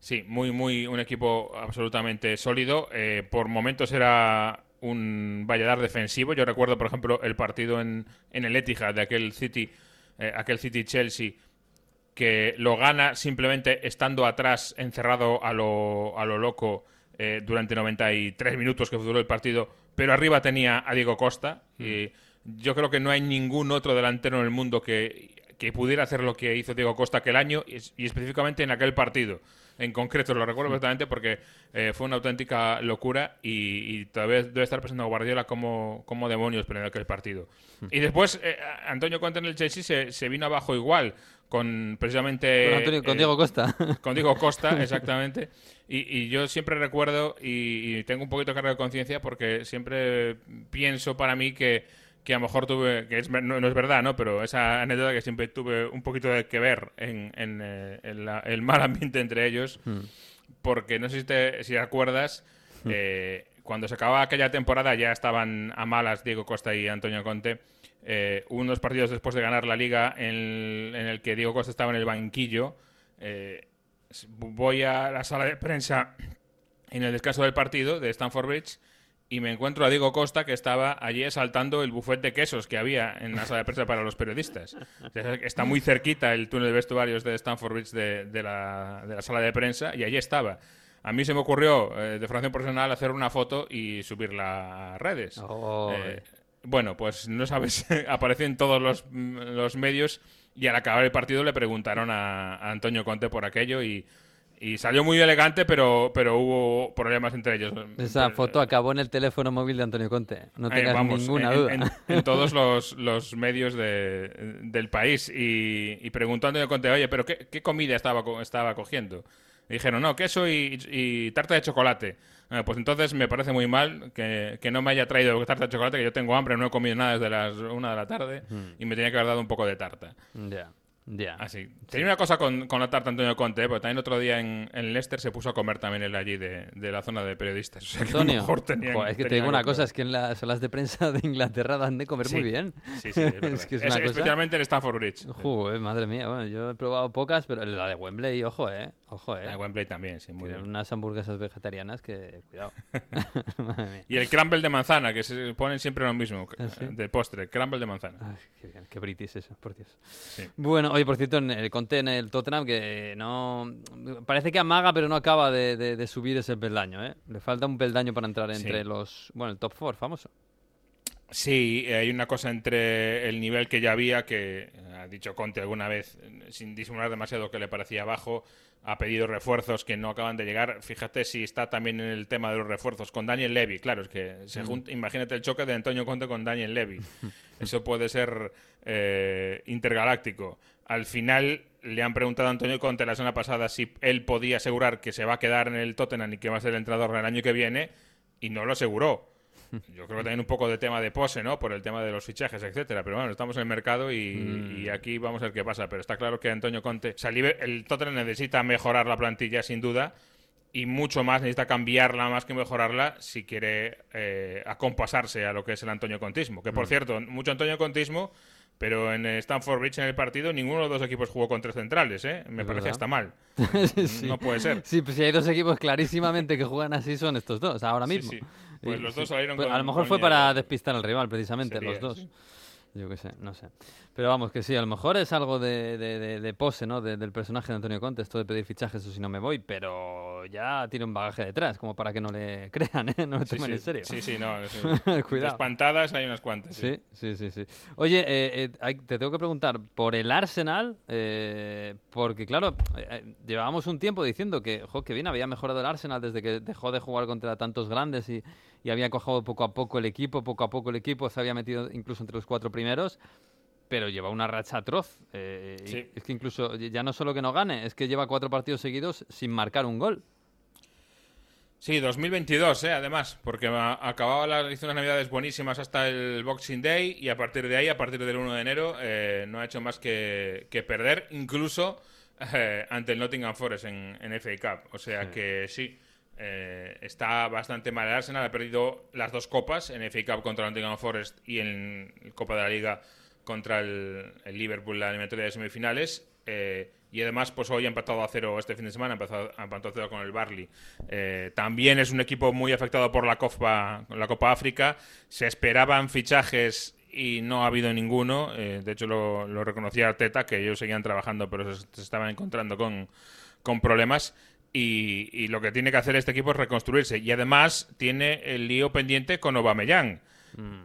Sí, muy, muy, un equipo absolutamente sólido. Eh, por momentos era un valladar defensivo. Yo recuerdo, por ejemplo, el partido en, en el Etihad de aquel City, eh, aquel City Chelsea, que lo gana simplemente estando atrás, encerrado a lo, a lo loco eh, durante 93 minutos que duró el partido, pero arriba tenía a Diego Costa. Y yo creo que no hay ningún otro delantero en el mundo que, que pudiera hacer lo que hizo Diego Costa aquel año y, y específicamente en aquel partido. En concreto, lo recuerdo perfectamente porque eh, fue una auténtica locura y, y todavía debe estar pensando Guardiola como, como demonios perdiendo aquel partido. Y después, eh, Antonio Conte en el Chelsea se, se vino abajo igual, con precisamente... Con Antonio- con eh, Diego Costa. Con Diego Costa, exactamente. Y, y yo siempre recuerdo y, y tengo un poquito de carga de conciencia porque siempre pienso para mí que, que a lo mejor tuve, que es, no, no es verdad, ¿no? Pero esa anécdota que siempre tuve un poquito de que ver en, en, eh, en la- el mal ambiente entre ellos, porque no sé si te si acuerdas, eh, cuando se acababa aquella temporada ya estaban a malas Diego Costa y Antonio Conte. Eh, unos partidos después de ganar la liga en el, en el que Diego Costa estaba en el banquillo. eh, voy a la sala de prensa en el descanso del partido de Stanford Bridge y me encuentro a Diego Costa que estaba allí asaltando el buffet de quesos que había en la sala de prensa para los periodistas. O sea, Está muy cerquita el túnel de vestuarios de Stanford Bridge de, de la, de la sala de prensa y allí estaba. A mí se me ocurrió, eh, de formación profesional, hacer una foto y subirla a redes. Oh, Eh, bueno, pues no sabes, apareció en todos los, mm, los medios y al acabar el partido le preguntaron a, a Antonio Conte por aquello y, y salió muy elegante, pero, pero hubo problemas entre ellos. Esa foto acabó en el teléfono móvil de Antonio Conte. No Eh, tengas vamos, ninguna en, duda. En, en todos los, los medios de- del país. Y, y preguntó a Antonio Conte, oye, ¿pero qué, qué comida estaba, estaba cogiendo? Y dijeron, no, queso y, y tarta de chocolate. Eh, pues entonces me parece muy mal que, que no me haya traído tarta de chocolate, que yo tengo hambre, no he comido nada desde las una de la tarde y me tenía que haber dado un poco de tarta. Ya, ya. Así. Tenía una cosa con, con la tarta Antonio Conte, eh, porque también otro día en, en Leicester se puso a comer también él allí de, de la zona de periodistas. O sea, que Antonio, mejor tenían- es que te digo una cosa, es que en las salas de prensa de Inglaterra dan de comer Sí. muy bien. Sí, sí, es que es Es-. Especialmente en Stanford Bridge. Joder, madre mía, bueno, yo he probado pocas, pero la de Wembley, ojo, eh, ojo, eh. La de Wembley también, sí, muy Tienen bien. unas hamburguesas vegetarianas que, cuidado. Y el crumble de manzana, que se ponen siempre lo mismo, ¿Ah, sí? de postre, crumble de manzana. Ay, qué bien, qué british eso, por Dios. Sí. Bueno, oye, por cierto, en el Conte en el Tottenham que no... Parece que amaga, pero no acaba de, de- de subir ese peldaño, ¿eh? Le falta un peldaño para entrar Sí. entre los... Bueno, el top 4, famoso. Sí, hay una cosa entre el nivel que ya había, que ha dicho Conte alguna vez, sin disimular demasiado que le parecía bajo, ha pedido refuerzos que no acaban de llegar. Fíjate si está también en el tema de los refuerzos con Daniel Levy. Claro, es que se junta- imagínate el choque de Antonio Conte con Daniel Levy. Eso puede ser eh, intergaláctico. Al final le han preguntado a Antonio Conte la semana pasada si él podía asegurar que se va a quedar en el Tottenham y que va a ser el entrenador el año que viene y no lo aseguró. Yo creo que también un poco de tema de pose, ¿no? Por el tema de los fichajes, etcétera. Pero bueno, estamos en el mercado y, Mm. y aquí vamos a ver qué pasa. Pero está claro que Antonio Conte, o sea, el Tottenham necesita mejorar la plantilla sin duda y mucho más necesita cambiarla más que mejorarla si quiere eh, acompasarse a lo que es el Antonio Contismo. Que Mm. por cierto, mucho Antonio Contismo, pero en Stanford Bridge en el partido ninguno de los dos equipos jugó con tres centrales, ¿eh? Me Es parece verdad. hasta mal. Sí. No puede ser. Sí, pues si hay dos equipos clarísimamente que juegan así son estos dos, ahora Sí, mismo. sí. Pues los dos sí. salieron Pues con- A lo mejor con fue línea para de- despistar al rival, precisamente, Sería, los dos. sí. Yo qué sé, no sé. Pero vamos, que sí, a lo mejor es algo de, de- de- de pose, ¿no? De- del personaje de Antonio Conte, esto de pedir fichajes o si no me voy, pero ya tiene un bagaje detrás, como para que no le crean, ¿eh? No lo Sí, tomen sí. en serio. Sí, sí, no. sí. Cuidado. Espantadas hay unas cuantas. sí. Sí, sí, sí, sí. Oye, eh, eh, te tengo que preguntar por el Arsenal, eh, porque claro, eh, eh, llevábamos un tiempo diciendo que, jo, que bien había mejorado el Arsenal desde que dejó de jugar contra tantos grandes y, y había cojado poco a poco el equipo, poco a poco el equipo se había metido incluso entre los cuatro primeros, pero lleva una racha atroz. eh, Sí. Es que incluso ya no solo que no gane, es que lleva cuatro partidos seguidos sin marcar un gol. Sí, 2022, eh, además, porque acababa las hizo unas navidades buenísimas hasta el Boxing Day y a partir de ahí, a partir del 1 de enero, eh, no ha hecho más que, que perder, incluso eh, ante el Nottingham Forest en, en FA Cup. O sea que sí, eh, está bastante mal el Arsenal, ha perdido las dos copas, en FA Cup contra el Nottingham Forest y en Copa de la Liga contra el, el Liverpool, la eliminatoria de semifinales. eh, y además, pues hoy ha empatado a cero este fin de semana, ha empatado a cero con el Barley. Eh, también es un equipo muy afectado por la Copa, la Copa África. Se esperaban fichajes y no ha habido ninguno. De hecho, lo, lo reconocía Arteta, que ellos seguían trabajando, pero se, se estaban encontrando con, con problemas. Y, y lo que tiene que hacer este equipo es reconstruirse. Y además tiene el lío pendiente con Aubameyang.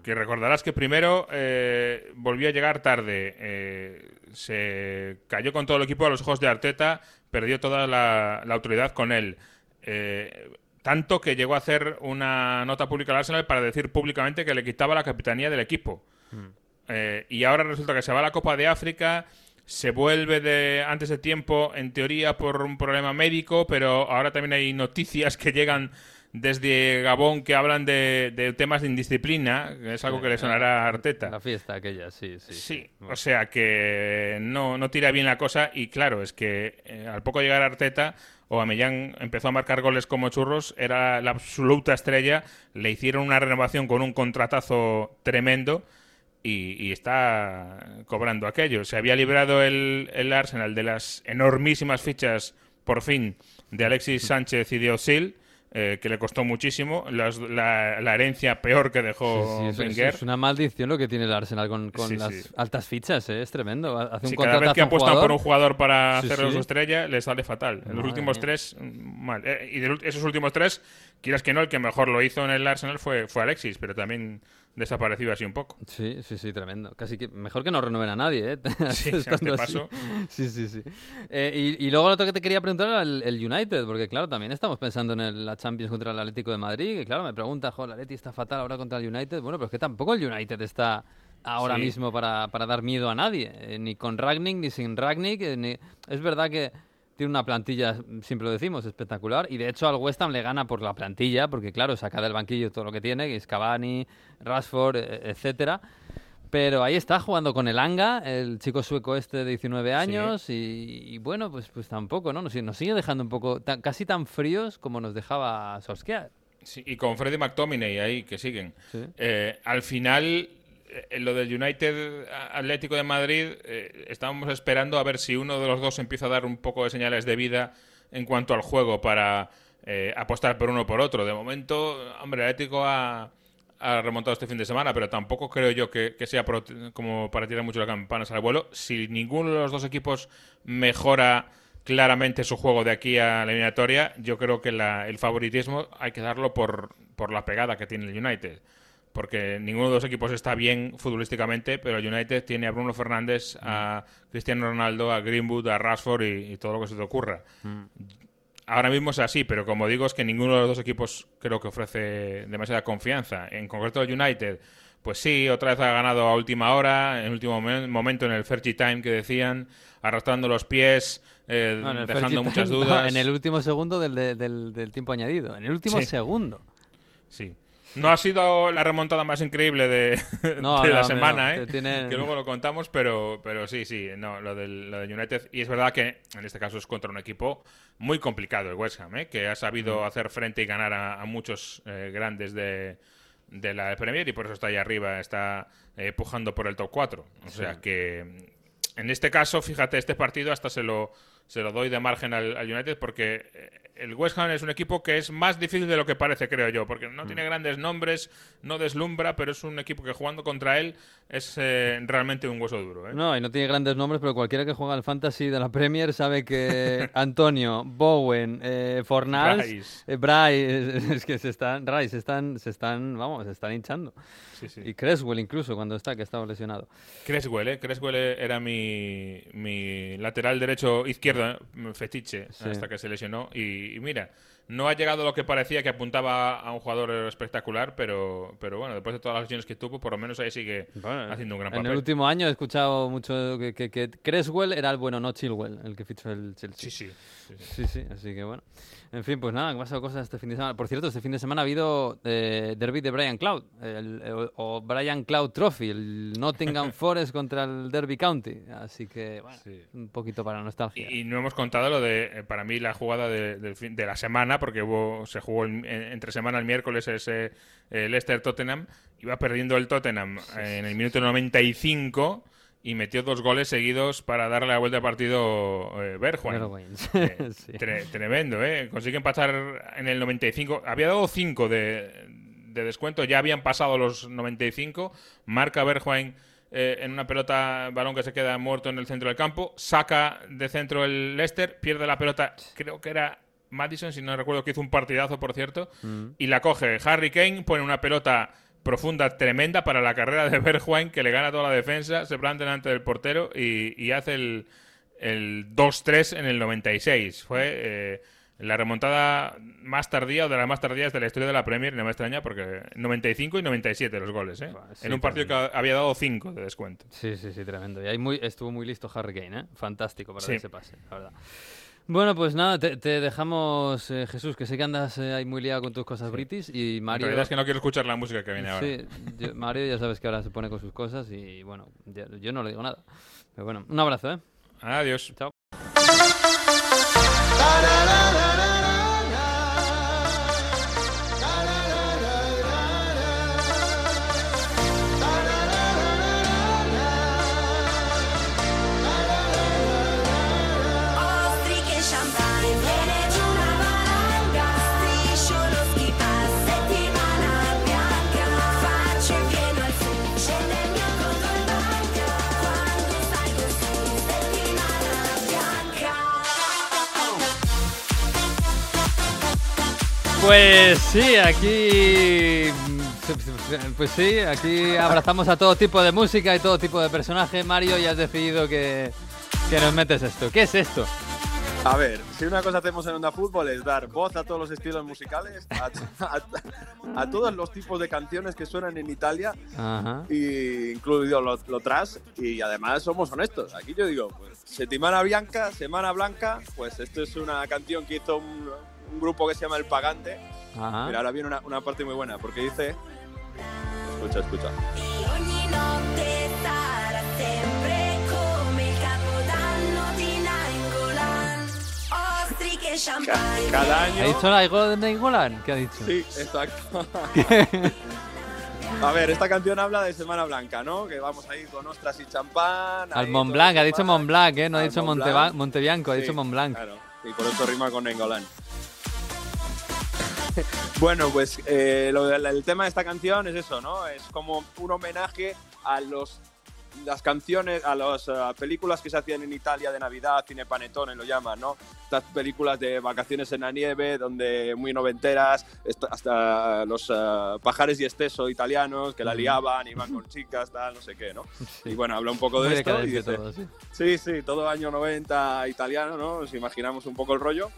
Que recordarás que primero eh, volvió a llegar tarde, eh, se cayó con todo el equipo a los ojos de Arteta, perdió toda la, la autoridad con él. Eh, tanto que llegó a hacer una nota pública al Arsenal para decir públicamente que le quitaba la capitanía del equipo. Eh, y ahora resulta que se va a la Copa de África, se vuelve de antes de tiempo, en teoría por un problema médico, pero ahora también hay noticias que llegan desde Gabón que hablan de, de temas de indisciplina, que es algo que le sonará a Arteta. La fiesta aquella, sí, sí. Sí, o sea que no, no tira bien la cosa y claro, es que eh, al poco llegar Arteta, Aubameyang empezó a marcar goles como churros, era la absoluta estrella, le hicieron una renovación con un contratazo tremendo y, y está cobrando aquello. Se había librado el, el Arsenal de las enormísimas fichas, por fin, de Alexis Sánchez y de Osil. eh, que le costó muchísimo, las- la, la herencia peor que dejó Sí, sí, Wenger. es una maldición lo que tiene el Arsenal con, con Sí, las altas fichas, ¿eh? es tremendo. Hace un Sí, cada vez que apuestan por un jugador para hacerlo su estrella, le sale fatal. En los últimos mía. tres, mal. Eh, y de esos últimos tres, quieras que no, el que mejor lo hizo en el Arsenal fue, fue Alexis, pero también desaparecido así un poco. Sí, sí, sí, tremendo. Casi que mejor que no renueven a nadie, ¿eh? Sí, a este paso. Sí, sí, sí. Eh, y, y luego lo otro que te quería preguntar era el, el United, porque claro, también estamos pensando en el- la Champions contra el Atlético de Madrid, que claro, me pregunta, joder, Atleti está fatal ahora contra el United. Bueno, pero es que tampoco el United está ahora Sí. mismo para, para dar miedo a nadie, eh, ni con Ragnick, ni sin Ragnick. eh, ni... Es verdad que tiene una plantilla, siempre lo decimos, espectacular. Y de hecho al West Ham le gana por la plantilla, porque claro, saca del banquillo todo lo que tiene, que es Cavani, Rashford, e- etcétera. Pero ahí está jugando con el Anga, el chico sueco este de 19 años, y, y bueno, pues, pues tampoco, ¿no? Nos, nos sigue dejando un poco, tan- casi tan fríos como nos dejaba Solskjaer. Sí, y con Freddy McTominay ahí, que siguen. Sí. Eh, al final, en lo del United Atlético de Madrid, eh, estábamos esperando a ver si uno de los dos empieza a dar un poco de señales de vida en cuanto al juego para eh, apostar por uno por otro. De momento, hombre, el Atlético ha, remontado este fin de semana, pero tampoco creo yo que, sea como para tirar mucho las campanas al vuelo. Si ninguno de los dos equipos mejora claramente su juego de aquí a la eliminatoria, yo creo que la- el favoritismo hay que darlo por, por la pegada que tiene el United. Porque ninguno de los equipos está bien futbolísticamente, pero el United tiene a Bruno Fernández, a Cristiano Ronaldo, a Greenwood, a Rashford y, y todo lo que se te ocurra. Ahora mismo es así, pero como digo, es que ninguno de los dos equipos creo que ofrece demasiada confianza. En concreto el United, pues sí, otra vez ha ganado a última hora, en último momen- momento en el Fergie Time que decían, arrastrando los pies, eh, No, dejando muchas Time, no, dudas. en el último segundo del, de- del, del tiempo añadido. En el último Sí. segundo. Sí. No ha sido la remontada más increíble de, No, de no, la semana, ¿eh? que luego lo contamos, pero, pero sí, sí, no, lo del, lo del United. Y es verdad que en este caso es contra un equipo muy complicado, el West Ham, ¿eh? que ha sabido hacer frente y ganar a, a muchos eh, grandes de, de la Premier y por eso está ahí arriba, está eh, pujando por el top 4. O sea que en este caso, fíjate, este partido hasta se lo, se lo doy de margen al, al United porque eh, el West Ham es un equipo que es más difícil de lo que parece, creo yo, porque no tiene grandes nombres, no deslumbra, pero es un equipo que jugando contra él es eh, realmente un hueso duro. ¿eh? No, y no tiene grandes nombres, pero cualquiera que juega al Fantasy de la Premier sabe que Antonio, Bowen, eh, Fornals, Bryce. eh, Bryce, es que se están, se están, se están, vamos, se están hinchando. Sí, sí. Y Creswell incluso, cuando está, que estaba lesionado. Creswell, ¿eh? Creswell era mi, mi lateral derecho izquierdo fetiche, Sí. hasta que se lesionó. Y, y mira, no ha llegado lo que parecía que apuntaba a un jugador espectacular, pero, pero bueno, después de todas las lesiones que tuvo, por lo menos ahí sigue haciendo un gran En papel. el último año he escuchado mucho que, que, que Creswell era el bueno, no Chilwell, el que fichó el Chelsea. Sí, sí. sí, sí. Sí, sí, así que bueno. En fin, pues nada, han pasado cosas este fin de semana. Por cierto, este fin de semana ha habido eh, derby de Brian Cloud, el- el- o Brian Cloud Trophy, el Nottingham Forest contra el Derby County. Así que, bueno, un poquito para nostalgia. Y, y no hemos contado lo de, eh, para mí, la jugada de, fin- de la semana, porque hubo, se jugó en- entre semana el miércoles ese eh, Leicester-Tottenham. Iba perdiendo el Tottenham eh, en el minuto 95 y metió dos goles seguidos para darle la vuelta al partido eh, Bergwijn. Eh, sí. tre- tremendo, ¿eh? Consigue empatar en el 95. Había dado 5 de, de descuento, ya habían pasado los 95. Marca Bergwijn eh, en una pelota, balón que se queda muerto en el centro del campo. Saca de centro el Leicester, pierde la pelota, creo que era Madison, si no recuerdo, que hizo un partidazo, por cierto. Mm. Y la coge Harry Kane, pone una pelota profunda, tremenda para la carrera de Bergwijn, que le gana toda la defensa, se planta delante del portero y, y hace el, el 2-3 en el 96. Fue eh, la remontada más tardía o de las más tardías de la historia de la Premier, y no me extraña, porque 95 y 97 los goles, ¿eh? sí, en un partido que había dado 5 de descuento. Sí, sí, sí, tremendo. Y ahí muy, estuvo muy listo Harry Kane, ¿eh? Fantástico para Sí. ese pase, la verdad. Bueno, pues nada, te, te dejamos, eh, Jesús, que sé que andas eh, ahí muy liado con tus cosas british y La Mario... realidad es que no quiero escuchar la música que viene ahora. Sí, yo- Mario ya sabes que ahora se pone con sus cosas y bueno, ya- yo no le digo nada. Pero bueno, un abrazo, ¿eh? Adiós. Chao. Pues sí, aquí. Pues sí, aquí abrazamos a todo tipo de música y todo tipo de personaje. Mario, y has decidido que, que nos metes esto. ¿Qué es esto? A ver, si una cosa hacemos en Onda Fútbol es dar voz a todos los estilos musicales, a, a- a todos los tipos de canciones que suenan en Italia, Ajá. y incluido lo, lo tras, y además somos honestos. Aquí yo digo, pues, Settimana Bianca, Semana Blanca, pues esto es una canción que hizo un, un grupo que se llama El Pagante. Ajá. Mira, ahora viene una, una parte muy buena, porque dice... Escucha, escucha. Cada ¿Ha año... dicho algo de Nainggolan? ¿Qué ha dicho? Sí, exacto. A ver, esta canción habla de Semana Blanca, ¿no? Que vamos a ir con ostras y champán. Al ahí Mont Blanc, ha dicho. Mont Blanc, ¿eh? No ha dicho. Montebianco, ha Sí, dicho Mont Blanc. Claro, y por eso rima con Engolán. bueno, pues eh, lo el tema de esta canción es eso, ¿no? Es como un homenaje a los las canciones, a las eh, películas que se hacían en Italia de Navidad, cine panetone lo llaman, ¿no? Estas películas de vacaciones en la nieve, donde muy noventeras, hasta los eh, pajares y esteso italianos que la liaban, iban con chicas, tal, no sé qué, ¿no? Y bueno, habla un poco de Muy esto. y decadente dice- todo, sí. Sí, sí, todo año 90 italiano, ¿no? Nos imaginamos un poco el rollo.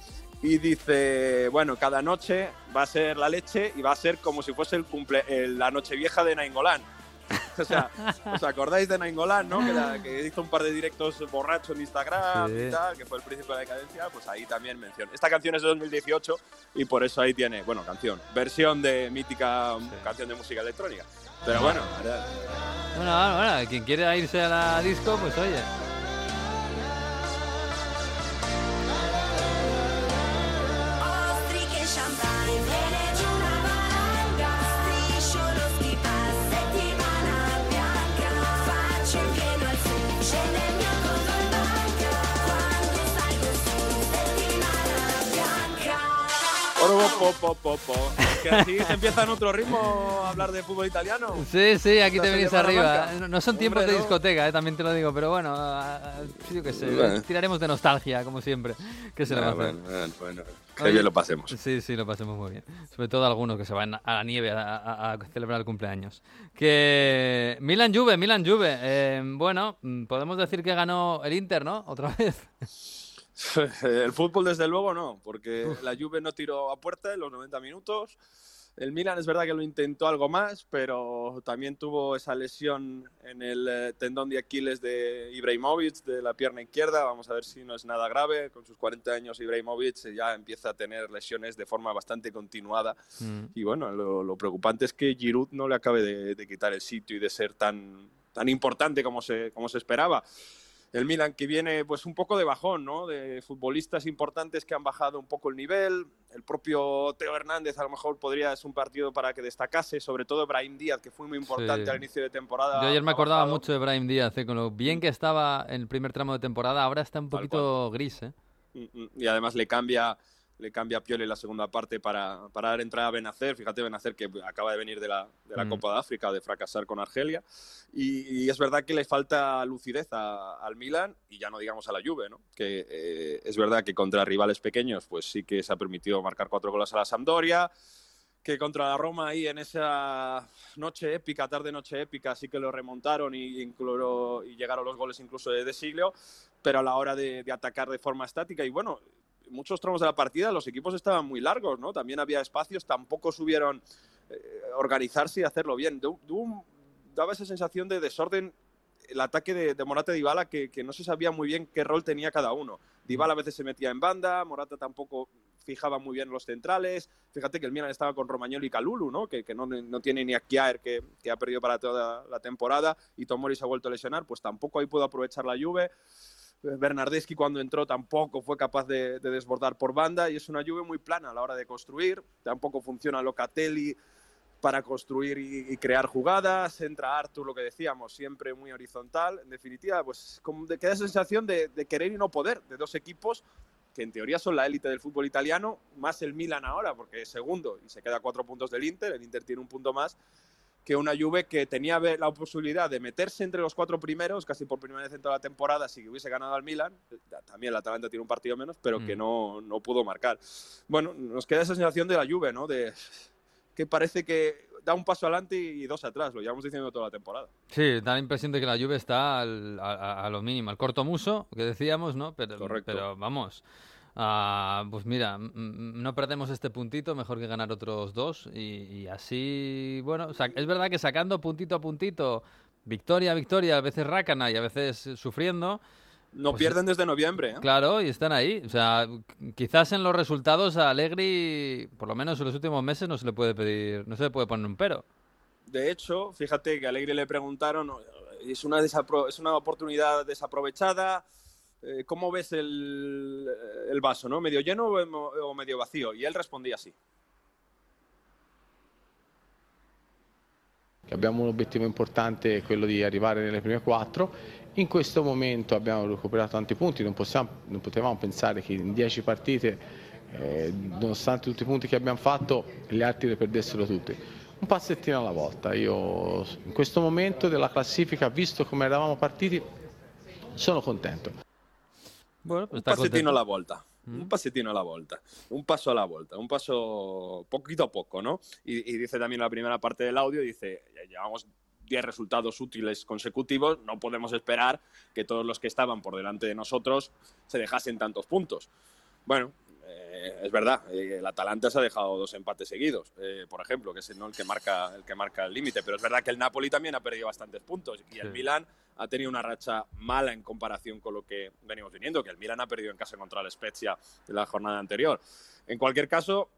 Y dice, bueno, cada noche va a ser la leche y va a ser como si fuese el cumple, el- la noche vieja de Nainggolan. O sea, ¿os acordáis de Nainggolan, no? Que, la- que hizo un par de directos borracho en Instagram Sí. y tal, que fue el principio de la decadencia, pues ahí también mención. Esta canción es de 2018 y por eso ahí tiene, bueno, canción, versión de mítica canción de música electrónica. Pero bueno, Bueno, bueno, bueno, quien quiera irse a la disco, pues oye. Po, po, po, po. Que así se empieza en otro ritmo a hablar de fútbol italiano. Sí, sí, aquí te venís arriba. No, son tiempos de discoteca, eh, también te lo digo, pero bueno, yo qué sé, Bueno. tiraremos de nostalgia, como siempre. ¿Qué se le va a Ah, hacer? bueno, bueno, bueno. Que Oye, bien lo pasemos. Sí, sí, lo pasemos muy bien. Sobre todo algunos que se van a la nieve a, a- a celebrar el cumpleaños. Que Milan Juve, Milan Juve. eh, bueno, mm, podemos decir que ganó el Inter, ¿no? Otra vez. El fútbol, desde luego, no, porque la Juve no tiró a puerta en los 90 minutos. El Milan es verdad que lo intentó algo más, pero también tuvo esa lesión en el eh, tendón de Aquiles de Ibrahimovic, de la pierna izquierda. Vamos a ver si no es nada grave. Con sus 40 años, Ibrahimovic ya empieza a tener lesiones de forma bastante continuada. Mm. Y bueno, lo, lo preocupante es que Giroud no le acabe de, de quitar el sitio y de ser tan, tan importante como se, como se esperaba. El Milan que viene pues un poco de bajón, ¿no? De futbolistas importantes que han bajado un poco el nivel. El propio Teo Hernández a lo mejor podría es un partido para que destacase, sobre todo Brahim Díaz, que fue muy importante Sí. al inicio de temporada. Yo ayer me acordaba bajado. mucho de Brahim Díaz, eh, con lo bien que estaba en el primer tramo de temporada, ahora está un poquito gris, ¿eh? Mm, mm, Y además le cambia, le cambia a Pioli la segunda parte para, para dar entrada a Benacer. Fíjate, Benacer que acaba de venir de la, de la Mm. Copa de África, de fracasar con Argelia. Y, y es verdad que le falta lucidez a- al Milan y ya no digamos a la Juve, ¿no? Que eh, es verdad que contra rivales pequeños pues sí que se ha permitido marcar cuatro goles a la Sampdoria que contra la Roma ahí en esa noche épica, tarde noche épica, sí que lo remontaron y, incluso- y llegaron los goles incluso de, de Siglio, pero a la hora de, de atacar de forma estática y bueno, en muchos tramos de la partida los equipos estaban muy largos, ¿no? También había espacios, tampoco subieron eh, organizarse y hacerlo bien. Du- daba esa sensación de desorden el ataque de, de Morata y Dybala que, que no se sabía muy bien qué rol tenía cada uno. Dybala a veces se metía en banda, Morata tampoco fijaba muy bien los centrales. Fíjate que el Milan estaba con Romagnoli y Calulu, ¿no? Que, que no, no tiene ni a que, que ha perdido para toda la temporada, y Tomori se ha vuelto a lesionar, pues tampoco ahí pudo aprovechar la Juve. Eh, Bernardeschi cuando entró tampoco fue capaz de, de desbordar por banda y es una Juve muy plana a la hora de construir. Tampoco funciona Locatelli para construir y, crear jugadas. Entra Artur, lo que decíamos, siempre muy horizontal. En definitiva, pues queda esa sensación de, de querer y no poder de dos equipos que en teoría son la élite del fútbol italiano, más el Milan ahora, porque es segundo y se queda a cuatro puntos del Inter. El Inter tiene un punto más que una Juve que tenía la posibilidad de meterse entre los cuatro primeros, casi por primera vez en toda la temporada, si hubiese ganado al Milan. También el Atalanta tiene un partido menos, pero que Mm. no, no pudo marcar. Bueno, nos queda esa sensación de la Juve, ¿no? De que parece que da un paso adelante y dos atrás, lo llevamos diciendo toda la temporada. Sí, da la impresión de que la Juve está al- a, a- a lo mínimo, al corto muso, que decíamos, ¿no? Pero, Correcto. pero vamos, ah, pues mira, no perdemos este puntito, mejor que ganar otros dos. Y, y así, bueno, es verdad que sacando puntito a puntito, victoria a victoria, a veces rácana y a veces sufriendo. No Pues pierden desde noviembre, ¿eh? Claro, y están ahí. O sea, qu- quizás en los resultados a Allegri, por lo menos en los últimos meses, no se le puede pedir, no se le puede poner un pero. De hecho, fíjate que a Alegre le preguntaron, es una, es una oportunidad desaprovechada, eh, ¿cómo ves el, el vaso, no? ¿Medio lleno o medio vacío? Y él respondía así. abbiamo un obiettivo importante, quello di arrivare nelle prime quattro. In questo momento abbiamo recuperato tanti punti, non, possiamo- non potevamo pensare che in dieci partite, eh, nonostante tutti i punti che abbiamo fatto, gli altri le perdessero tutti. Un passettino alla volta. Io in questo momento della classifica, visto come eravamo partiti, sono contento. Bueno, pues Un a contento. la vuelta. Un pasetino a la vuelta. Un paso a la vuelta. Un paso poquito a poco, ¿no? Y, y dice también la primera parte del audio, dice, "Ya llevamos 10 resultados útiles consecutivos, no podemos esperar que todos los que estaban por delante de nosotros se dejasen tantos puntos. Bueno, eh, es verdad, eh, el Atalanta se ha dejado dos empates seguidos, eh, por ejemplo, que es ¿no? el que marca el que marca el límite, pero es verdad que el Napoli también ha perdido bastantes puntos y el Sí. Milan ha tenido una racha mala en comparación con lo que venimos teniendo, que el Milan ha perdido en casa contra el Spezia en la jornada anterior. En cualquier caso,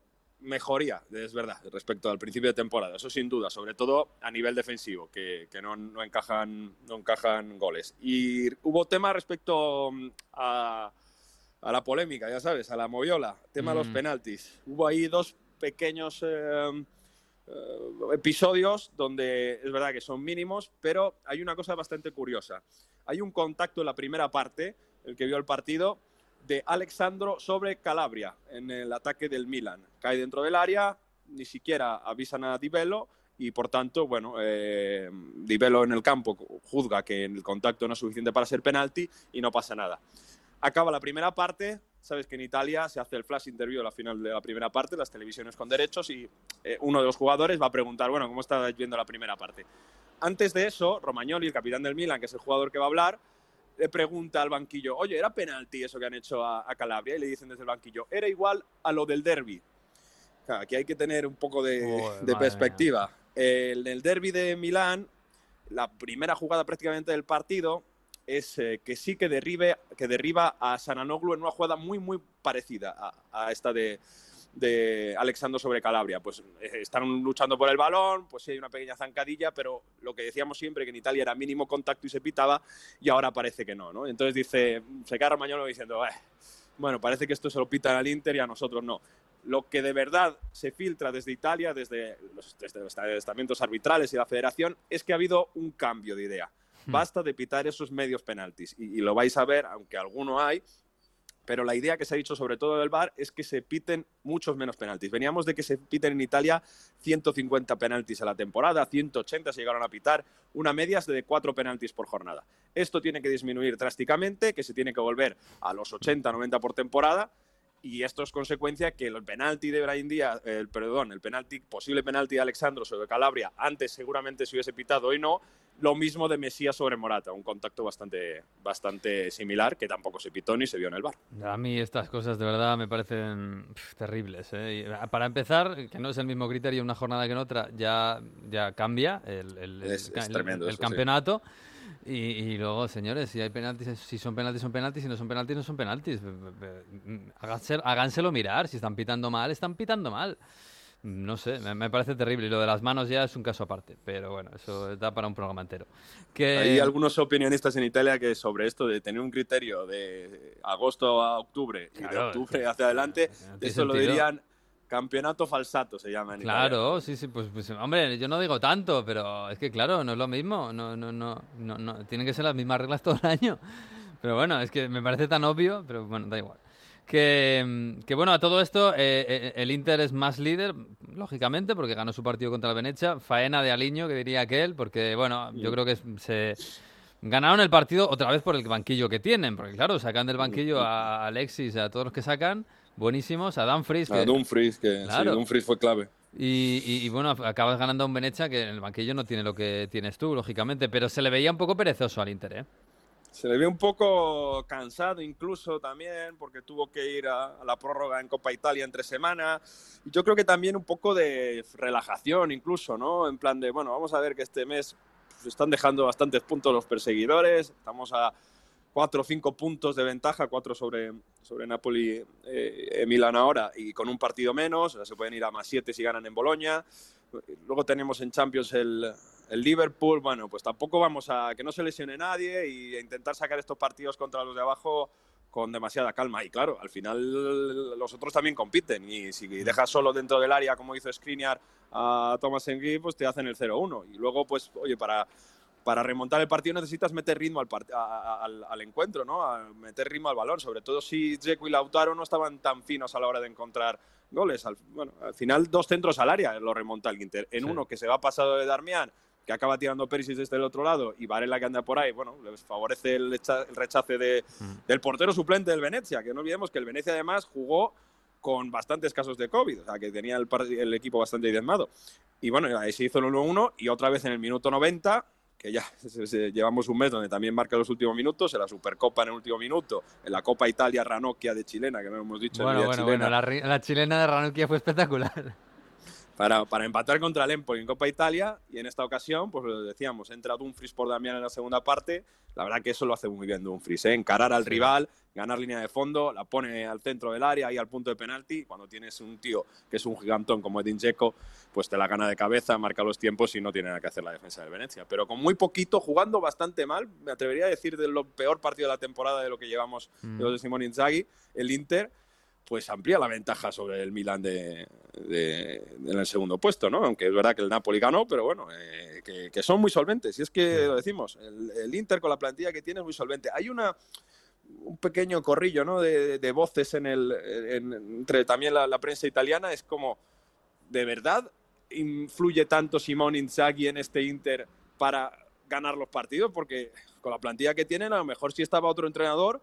mejoría, es verdad, respecto al principio de temporada, eso sin duda, sobre todo a nivel defensivo, que, que no, no encajan, no encajan goles. Y hubo tema respecto mm, a, a la polémica, ya sabes, a la moviola, tema de los Mm. penaltis. Hubo ahí dos pequeños eh, eh, episodios donde es verdad que son mínimos, pero hay una cosa bastante curiosa. Hay un contacto en la primera parte, el que vio el partido, de Alexandro sobre Calabria en el ataque del Milan. Cae dentro del área, ni siquiera avisan a Di Bello y por tanto, bueno, eh, Di Bello en el campo juzga que el contacto no es suficiente para ser penalti y no pasa nada. Acaba la primera parte, sabes que en Italia se hace el flash interview a la final de la primera parte, las televisiones con derechos y eh, uno de los jugadores va a preguntar, bueno, ¿cómo está viendo la primera parte? Antes de eso, Romagnoli, el capitán del Milan, que es el jugador que va a hablar, le pregunta al banquillo, oye, ¿era penalti eso que han hecho a, a Calabria? Y le dicen desde el banquillo, era igual a lo del derby. Claro, aquí hay que tener un poco de, perspectiva. En el derby de Milán, la primera jugada prácticamente del partido es eh, que sí que, derribe, que derriba a Sananoglu en una jugada muy, muy parecida a, esta de, de Alexandro sobre Calabria. Pues eh, están luchando por el balón, pues hay una pequeña zancadilla, pero lo que decíamos siempre, que en Italia era mínimo contacto y se pitaba, y ahora parece que no. Entonces dice, se queda Romagnolo diciendo, "Eh, bueno, parece que esto se lo pitan al Inter y a nosotros no. Lo que de verdad se filtra desde Italia, desde los, desde los estamentos arbitrales y la federación, es que ha habido un cambio de idea. Basta de pitar esos medios penaltis. Y, lo vais a ver, aunque alguno hay, pero la idea que se ha dicho sobre todo del VAR es que se piten muchos menos penaltis. Veníamos de que se piten en Italia 150 penaltis a la temporada, 180 se llegaron a pitar, una media es de 4 penaltis por jornada. Esto tiene que disminuir drásticamente, que se tiene que volver a los 80-90 por temporada. Y esto es consecuencia que el penalti de Brian Díaz, el perdón, el penalti, posible penalti de Alexandro sobre Calabria, antes seguramente se hubiese pitado, hoy no. Lo mismo de Mesías sobre Morata, un contacto bastante, bastante similar que tampoco se pitó ni se vio en el bar. A mí estas cosas de verdad me parecen pf, terribles. ¿eh? Y, Para empezar, que no es el mismo criterio una jornada que en otra, ya, ya cambia el, el- Es- el- es el- tremendo el eso, sí. Y, y luego, señores, si hay penaltis, si son penaltis, son penaltis, si no son penaltis, no son penaltis. Háganse- háganselo mirar, si están pitando mal, están pitando mal. No sé, me, me parece terrible. Y lo de las manos ya es un caso aparte. Pero bueno, eso da para un programa entero. Que... Hay algunos opinionistas en Italia que sobre esto de tener un criterio de agosto a octubre y de Claro, octubre es que- hacia adelante, eso lo sentido. dirían campeonato falsato, se llama en Italia. Claro, sí, sí, pues, pues, hombre, yo no digo tanto, pero es que claro, no es lo mismo, no, no, no, no, no, tienen que ser las mismas reglas todo el año. Pero bueno, es que me parece tan obvio, pero bueno, da igual. Que, mm, que bueno, a todo esto, eh, eh, el Inter es más líder, lógicamente, porque ganó su partido contra el Venecia, faena de Aliño, que diría aquel, porque bueno, yo creo que se ganaron el partido otra vez por el banquillo que tienen, porque claro, sacan del banquillo a Alexis, a todos los que sacan, buenísimos, a Dumfries, A que, Dumfries, que sí, Claro. Dumfries fue clave. y, y- y, bueno, acabas ganando a un Venecia que en el banquillo no tiene lo que tienes tú, lógicamente, pero se le veía un poco perezoso al Inter, ¿eh? Se le ve un poco cansado incluso también porque tuvo que ir a, a la prórroga en Copa Italia entre semana. Y yo creo que también un poco de relajación incluso, ¿no? En plan de, bueno, vamos a ver que este mes pues, están dejando bastantes puntos los perseguidores. Estamos a cuatro o cinco puntos de ventaja, cuatro sobre, sobre Napoli eh, y Milán ahora y con un partido menos. O sea, se pueden ir a más siete si ganan en Boloña. Luego tenemos en Champions el, el Liverpool. Bueno, pues tampoco vamos a que no se lesione nadie y a intentar sacar estos partidos contra los de abajo con demasiada calma. Y claro, al final los otros también compiten. Y si dejas solo dentro del área, como hizo Skriniar a Thomas Henry, pues te hacen el 0-1. Y luego, pues, oye, para, para remontar el partido necesitas meter ritmo al, al, al encuentro, ¿no? A meter ritmo al balón, sobre todo si Dzeko y Lautaro no estaban tan finos a la hora de encontrar goles. Al, bueno, al final dos centros al área lo remonta el Inter. En Sí. uno que se va pasado de Darmian, que acaba tirando Perisic desde el otro lado, y Varela que anda por ahí, bueno, les favorece el, el rechace de, del portero suplente del Venecia, que no olvidemos que el Venecia además jugó con bastantes casos de COVID, o sea, que tenía el, el equipo bastante diezmado. Y bueno, ahí se hizo el 1-1 y otra vez en el minuto 90, que ya llevamos un mes donde también marca los últimos minutos, en la Supercopa en el último minuto, en la Copa Italia Ranocchia de chilena, que no hemos dicho. en Bueno, bueno, chilena, bueno, la chilena de Ranocchia fue espectacular. Para, para empatar contra el Empoli en Copa Italia y en esta ocasión, pues lo decíamos, entra Dumfries por Damián en la segunda parte, la verdad que eso lo hace muy bien Dumfries, ¿eh? encarar al rival, ganar línea de fondo, la pone al centro del área y al punto de penalti, cuando tienes un tío que es un gigantón como Edin Dzeko, pues te la gana de cabeza, marca los tiempos y no tiene nada que hacer la defensa del Venecia, pero con muy poquito, jugando bastante mal, me atrevería a decir de lo peor partido de la temporada de lo que llevamos Mm. de los de Simone Inzaghi, el Inter, pues amplía la ventaja sobre el Milan de, de- en el segundo puesto, ¿no? Aunque es verdad que el Napoli ganó, pero bueno, eh, que, que son muy solventes. Y es que lo decimos, el, el Inter con la plantilla que tiene es muy solvente. Hay una un pequeño corrillo, ¿no? De, de voces en el, en- entre también la, la prensa italiana. Es como, ¿de verdad influye tanto Simone Inzaghi en este Inter para ganar los partidos? Porque con la plantilla que tienen, a lo mejor si estaba otro entrenador,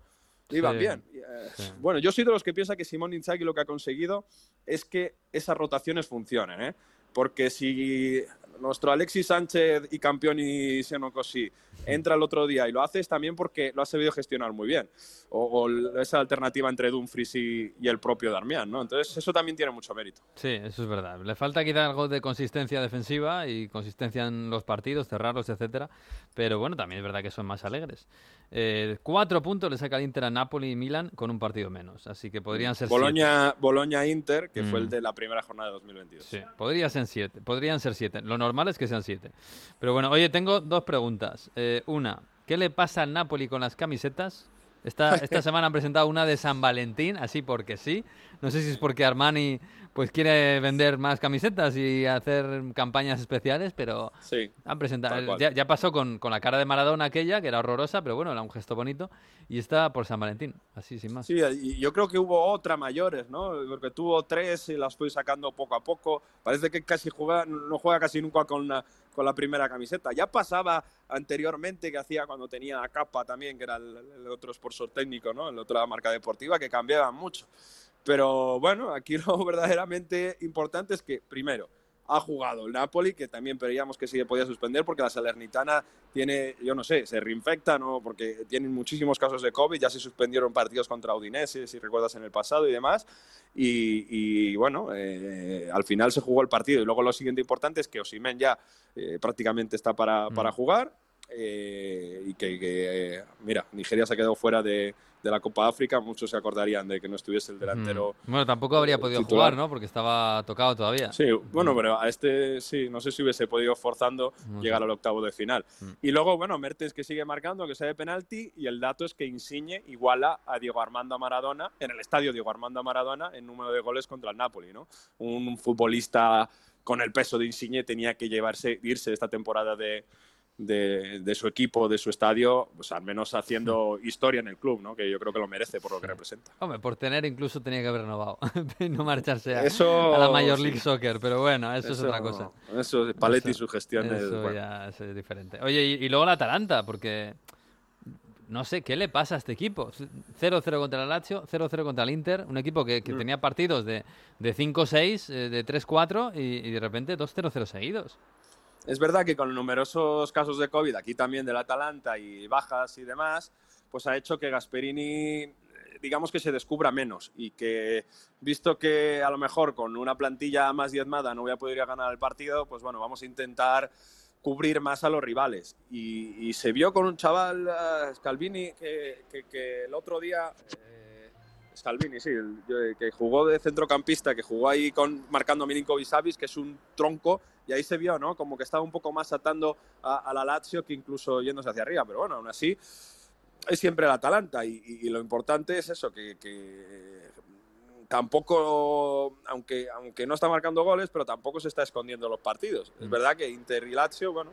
iban Sí, bien. Eh, sí. Bueno, yo soy de los que piensa que Simón Inzaghi lo que ha conseguido es que esas rotaciones funcionen, ¿eh? Porque si nuestro Alexis Sánchez y Campioni siano così entra el otro día y lo hace es también porque lo ha sabido gestionar muy bien. O, esa alternativa entre Dumfries y, y el propio Darmian, ¿no? Entonces eso también tiene mucho mérito. Sí, eso es verdad. Le falta quizá algo de consistencia defensiva y consistencia en los partidos, cerrarlos, etcétera. Pero bueno, también es verdad que son más alegres. Eh, cuatro puntos le saca el Inter a Napoli y Milan con un partido menos. Así que podrían ser siete. Boloña, Boloña Inter, que fue Mm. el de la primera jornada de 2022. Sí, podría ser siete, podrían ser siete. Lo normal es que sean siete. Pero bueno, oye, tengo dos preguntas. Eh, una, ¿qué le pasa al Napoli con las camisetas? Esta, esta semana han presentado una de San Valentín, así porque sí. No sé si es porque Armani pues quiere vender más camisetas y hacer campañas especiales, pero Sí. han presentado. Ya, ya pasó con, con la cara de Maradona aquella, que era horrorosa, pero bueno, era un gesto bonito. Y está por San Valentín, así sin más. Sí, y yo creo que hubo otra mayores, ¿no? Porque tuvo tres y las fui sacando poco a poco. Parece que casi juega, no juega casi nunca con la, con la primera camiseta. Ya pasaba anteriormente que hacía cuando tenía a Capa también, que era el, el otro sponsor técnico, ¿no? La otra marca deportiva, que cambiaban mucho. Pero bueno, aquí lo verdaderamente importante es que, primero, ha jugado el Napoli, que también veíamos que sí que podía suspender porque la Salernitana tiene, yo no sé, se reinfecta, ¿no? Porque tienen muchísimos casos de COVID, ya se suspendieron partidos contra Udinese, si recuerdas en el pasado y demás. Y, y, bueno, eh, al final se jugó el partido. Y luego lo siguiente importante es que Osimen ya eh, prácticamente está para, para jugar. Eh, y que, que, eh, mira, Nigeria se ha quedado fuera de, de la Copa África. Muchos se acordarían de que no estuviese el delantero. Mm. Bueno, tampoco habría eh, podido titular. jugar, ¿no? Porque estaba tocado todavía. Sí, bueno, pero a este sí, no sé si hubiese podido forzando llegar al octavo de final. Mm. Y luego, bueno, Mertens que sigue marcando, que sea de penalti, y el dato es que Insigne iguala a Diego Armando Maradona en el estadio Diego Armando Maradona en número de goles contra el Napoli, ¿no? Un futbolista con el peso de Insigne tenía que llevarse, irse esta temporada de, de, de su equipo, de su estadio, pues al menos haciendo historia en el club, ¿no? Que yo creo que lo merece por lo que representa. Hombre, por tener incluso tenía que haber renovado y no marcharse a, Eso, a la Major sí. League Soccer, pero bueno, eso, es otra cosa. Eso, Paletti y Eso- su gestión es, eso bueno. ya es eh, diferente. Oye, y, y luego la Atalanta, porque no sé qué le pasa a este equipo. 0-0 contra el Lazio, 0-0 contra el Inter, un equipo que, Mm. que tenía partidos de, de 5-6, eh, de 3-4 y, y de repente 2-0-0 seguidos. Es verdad que con numerosos casos de COVID, aquí también del Atalanta y bajas y demás, pues ha hecho que Gasperini, eh, digamos que se descubra menos y que, visto que a lo mejor con una plantilla más diezmada no voy a poder ir a ganar el partido, pues bueno, vamos a intentar cubrir más a los rivales. Y, se vio con un chaval, eh, Scalvini, que el otro día... eh, Scalvini, sí, el- yo- que jugó de centrocampista, que jugó ahí con, marcando a Milinkovic Savic, que es un tronco, y ahí se vio, ¿no? Como que estaba un poco más atando a, a la Lazio que incluso yéndose hacia arriba, pero bueno, aún así es siempre el Atalanta y, y- y lo importante es eso, que, que tampoco, aunque, aunque no está marcando goles, pero tampoco se está escondiendo los partidos. Es Mm. verdad que Inter y Lazio, bueno,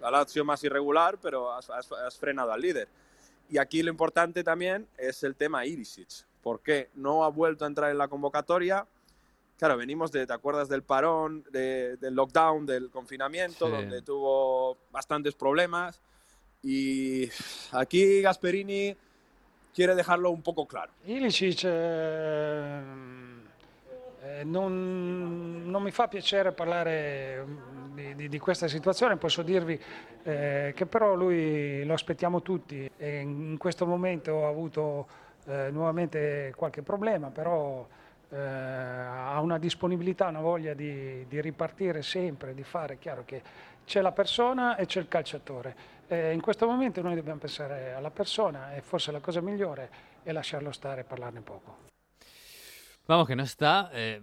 la Lazio más irregular, pero has, has- has frenado al líder. Y aquí lo importante también es el tema Irisic. ¿Por qué no ha vuelto a entrar en la convocatoria? Claro, venimos de, ¿te acuerdas del parón, de- del lockdown, del confinamiento, Sí. donde tuvo bastantes problemas? Y aquí Gasperini quiere dejarlo un poco claro. Ilicic eh, eh, non, non mi fa piacere parlare mm, di, di- di questa situazione, posso dirvi eh, che però lui lo aspettiamo tutti e in questo momento ha avuto eh, nuovamente qualche problema, però eh, ha una disponibilità, una voglia di, di ripartire sempre, di fare, è chiaro che c'è la persona e c'è il calciatore. Eh, in questo momento noi dobbiamo pensare alla persona e forse la cosa migliore è lasciarlo stare e parlarne poco. Vamos, que no está, eh,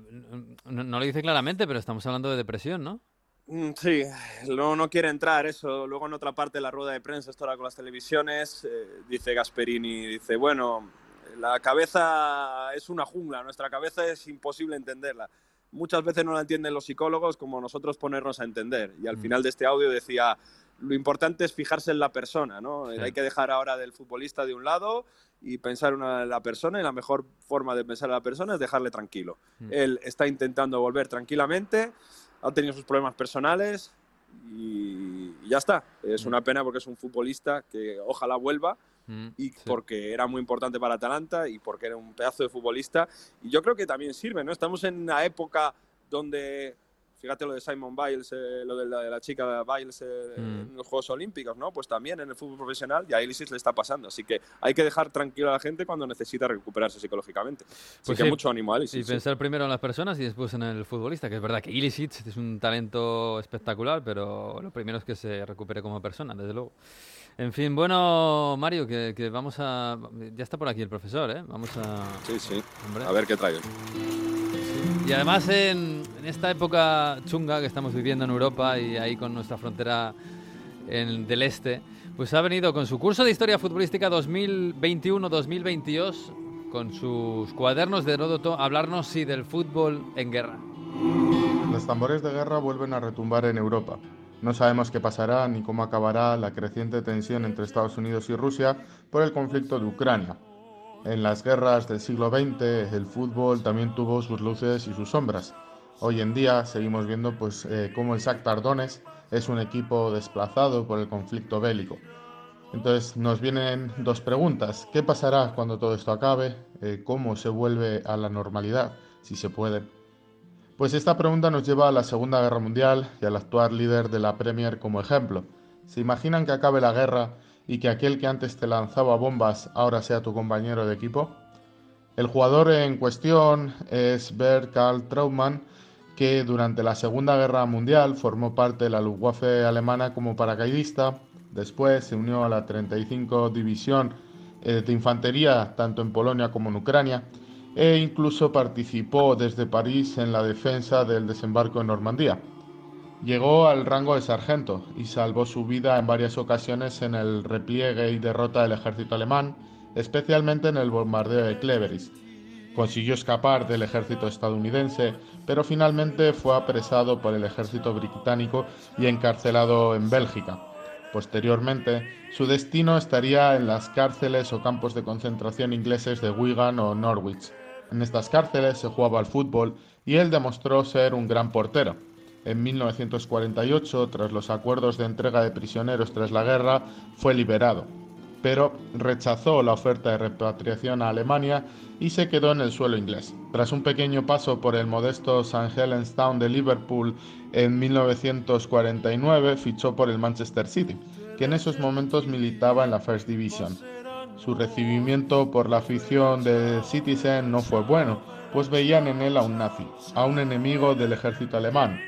no, no lo dice claramente, pero estamos hablando de depresión, ¿no? Mm, Sí, no, no quiere entrar eso. Luego en otra parte de la rueda de prensa, esto ahora con las televisiones, eh, dice Gasperini, dice, bueno, la cabeza es una jungla, nuestra cabeza es imposible entenderla. Muchas veces no la entienden los psicólogos como nosotros ponernos a entender. Y al Mm. final de este audio decía, lo importante es fijarse en la persona, ¿no? Sí. Hay que dejar ahora del futbolista de un lado y pensar una- en la persona y la mejor forma de pensar en la persona es dejarle tranquilo. Mm. Él está intentando volver tranquilamente, ha tenido sus problemas personales y y ya está. Es Mm. una pena porque es un futbolista que ojalá vuelva Mm, y sí. porque era muy importante para Atalanta y porque era un pedazo de futbolista. Y yo creo que también sirve, ¿no? Estamos en una época donde fíjate lo de Simon Biles, eh, lo de la, de la chica Biles eh, Mm. en los Juegos Olímpicos, ¿no? Pues también en el fútbol profesional y a Ilicic le está pasando. Así que hay que dejar tranquilo a la gente cuando necesita recuperarse psicológicamente. Así Pues que sí. mucho ánimo a Y Ilicic. sí. pensar primero en las personas y después en el futbolista, que es verdad que Ilicic es un talento espectacular, pero lo primero es que se recupere como persona, desde luego. En fin, bueno, Mario, que, que vamos a... Ya está por aquí el profesor, ¿eh? Vamos a... Sí, sí. Hombre. A ver qué trae. Y además en, en esta época chunga que estamos viviendo en Europa y ahí con nuestra frontera en- del este, pues ha venido con su curso de Historia Futbolística 2021-2022, con sus cuadernos de Heródoto, a hablarnos, sí, del fútbol en guerra. Los tambores de guerra vuelven a retumbar en Europa. No sabemos qué pasará ni cómo acabará la creciente tensión entre Estados Unidos y Rusia por el conflicto de Ucrania. En las guerras del siglo XX el fútbol también tuvo sus luces y sus sombras. Hoy en día seguimos viendo pues, eh, cómo el Shakhtar Donetsk es un equipo desplazado por el conflicto bélico. Entonces nos vienen dos preguntas. ¿Qué pasará cuando todo esto acabe? Eh, ¿Cómo se vuelve a la normalidad? Si se puede. Pues esta pregunta nos lleva a la Segunda Guerra Mundial y al actual líder de la Premier como ejemplo. ¿Se imaginan que acabe la guerra y que aquel que antes te lanzaba bombas ahora sea tu compañero de equipo? El jugador en cuestión es Bert Karl Trautmann, que durante la Segunda Guerra Mundial formó parte de la Luftwaffe alemana como paracaidista, después se unió a la 35 División eh, de Infantería tanto en Polonia como en Ucrania e incluso participó desde París en la defensa del desembarco en Normandía. Llegó al rango de sargento y salvó su vida en varias ocasiones en el repliegue y derrota del ejército alemán, especialmente en el bombardeo de Cleveris. Consiguió escapar del ejército estadounidense, pero finalmente fue apresado por el ejército británico y encarcelado en Bélgica. Posteriormente, su destino estaría en las cárceles o campos de concentración ingleses de Wigan o Norwich. En estas cárceles se jugaba al fútbol y él demostró ser un gran portero. En 1948, tras los acuerdos de entrega de prisioneros tras la guerra, fue liberado, pero rechazó la oferta de repatriación a Alemania y se quedó en el suelo inglés. Tras un pequeño paso por el modesto St. Helens Town de Liverpool en 1949, fichó por el Manchester City, que en esos momentos militaba en la First Division. Su recibimiento por la afición de Citizen no fue bueno, pues veían en él a un nazi, a un enemigo del ejército alemán.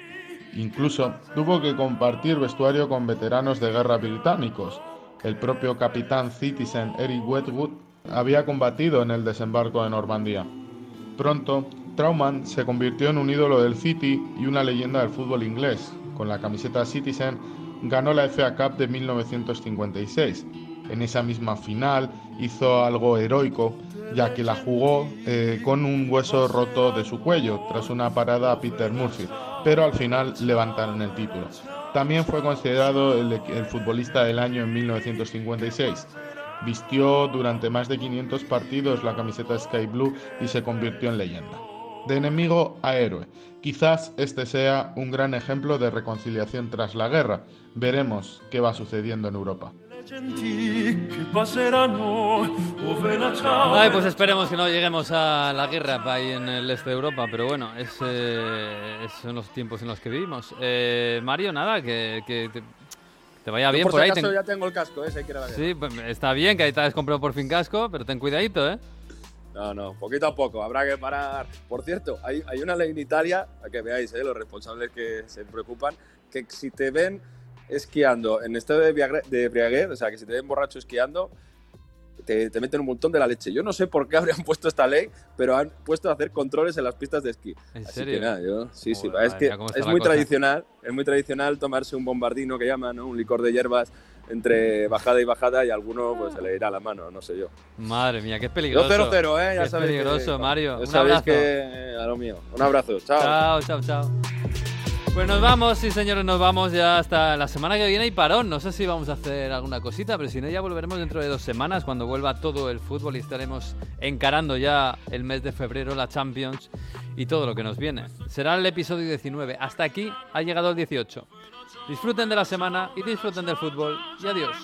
Incluso tuvo que compartir vestuario con veteranos de guerra británicos. El propio capitán Citizen Eric Wedgwood había combatido en el desembarco de Normandía. Pronto, Trauman se convirtió en un ídolo del City y una leyenda del fútbol inglés. Con la camiseta Citizen ganó la FA Cup de 1956. En esa misma final hizo algo heroico, ya que la jugó eh, con un hueso roto de su cuello tras una parada a Peter Murphy, pero al final levantaron el título. También fue considerado el, el futbolista del año en 1956. Vistió durante más de 500 partidos la camiseta Sky Blue y se convirtió en leyenda. De enemigo a héroe. Quizás este sea un gran ejemplo de reconciliación tras la guerra. Veremos qué va sucediendo en Europa. Ay, pues esperemos que no lleguemos a la guerra ahí en el este de Europa, pero bueno, es, eh, es- son los tiempos en los que vivimos. Eh, Mario, nada, que, que te, te vaya Yo bien por por si ahí. acaso ten- ya tengo el casco, ¿eh? Si hay que ir a la. Sí, pues, está bien que ahí te has comprado por fin casco, pero ten cuidadito, ¿eh? No, no, poquito a poco, habrá que parar. Por cierto, hay, hay una ley en Italia, a que veáis, ¿eh? los responsables que se preocupan, que si te ven esquiando en estado de, embriaguez, o sea, que si te ven borracho esquiando, te, te meten un montón de la leche. Yo no sé por qué habrían puesto esta ley, pero han puesto a hacer controles en las pistas de esquí. ¿En Así serio? que nada, yo, sí, sí, Joder, es madre que es muy cosa. tradicional, es muy tradicional tomarse un bombardino que llaman, ¿no? Un licor de hierbas entre bajada y bajada y a alguno pues se le irá la mano, no sé yo. Madre mía, qué peligroso. 2-0-0, ¿eh? Ya Qué sabéis que- peligroso, Mario. Ya Un sabéis abrazo. que eh, a lo mío. Un abrazo, chao. Chao, chao, chao. Pues nos vamos, sí señores, nos vamos ya hasta la semana que viene y parón. No sé si vamos a hacer alguna cosita, pero si no ya volveremos dentro de dos semanas cuando vuelva todo el fútbol y estaremos encarando ya el mes de febrero, la Champions y todo lo que nos viene. Será el episodio 19. Hasta aquí ha llegado el 18. Disfruten de la semana y disfruten del fútbol y adiós.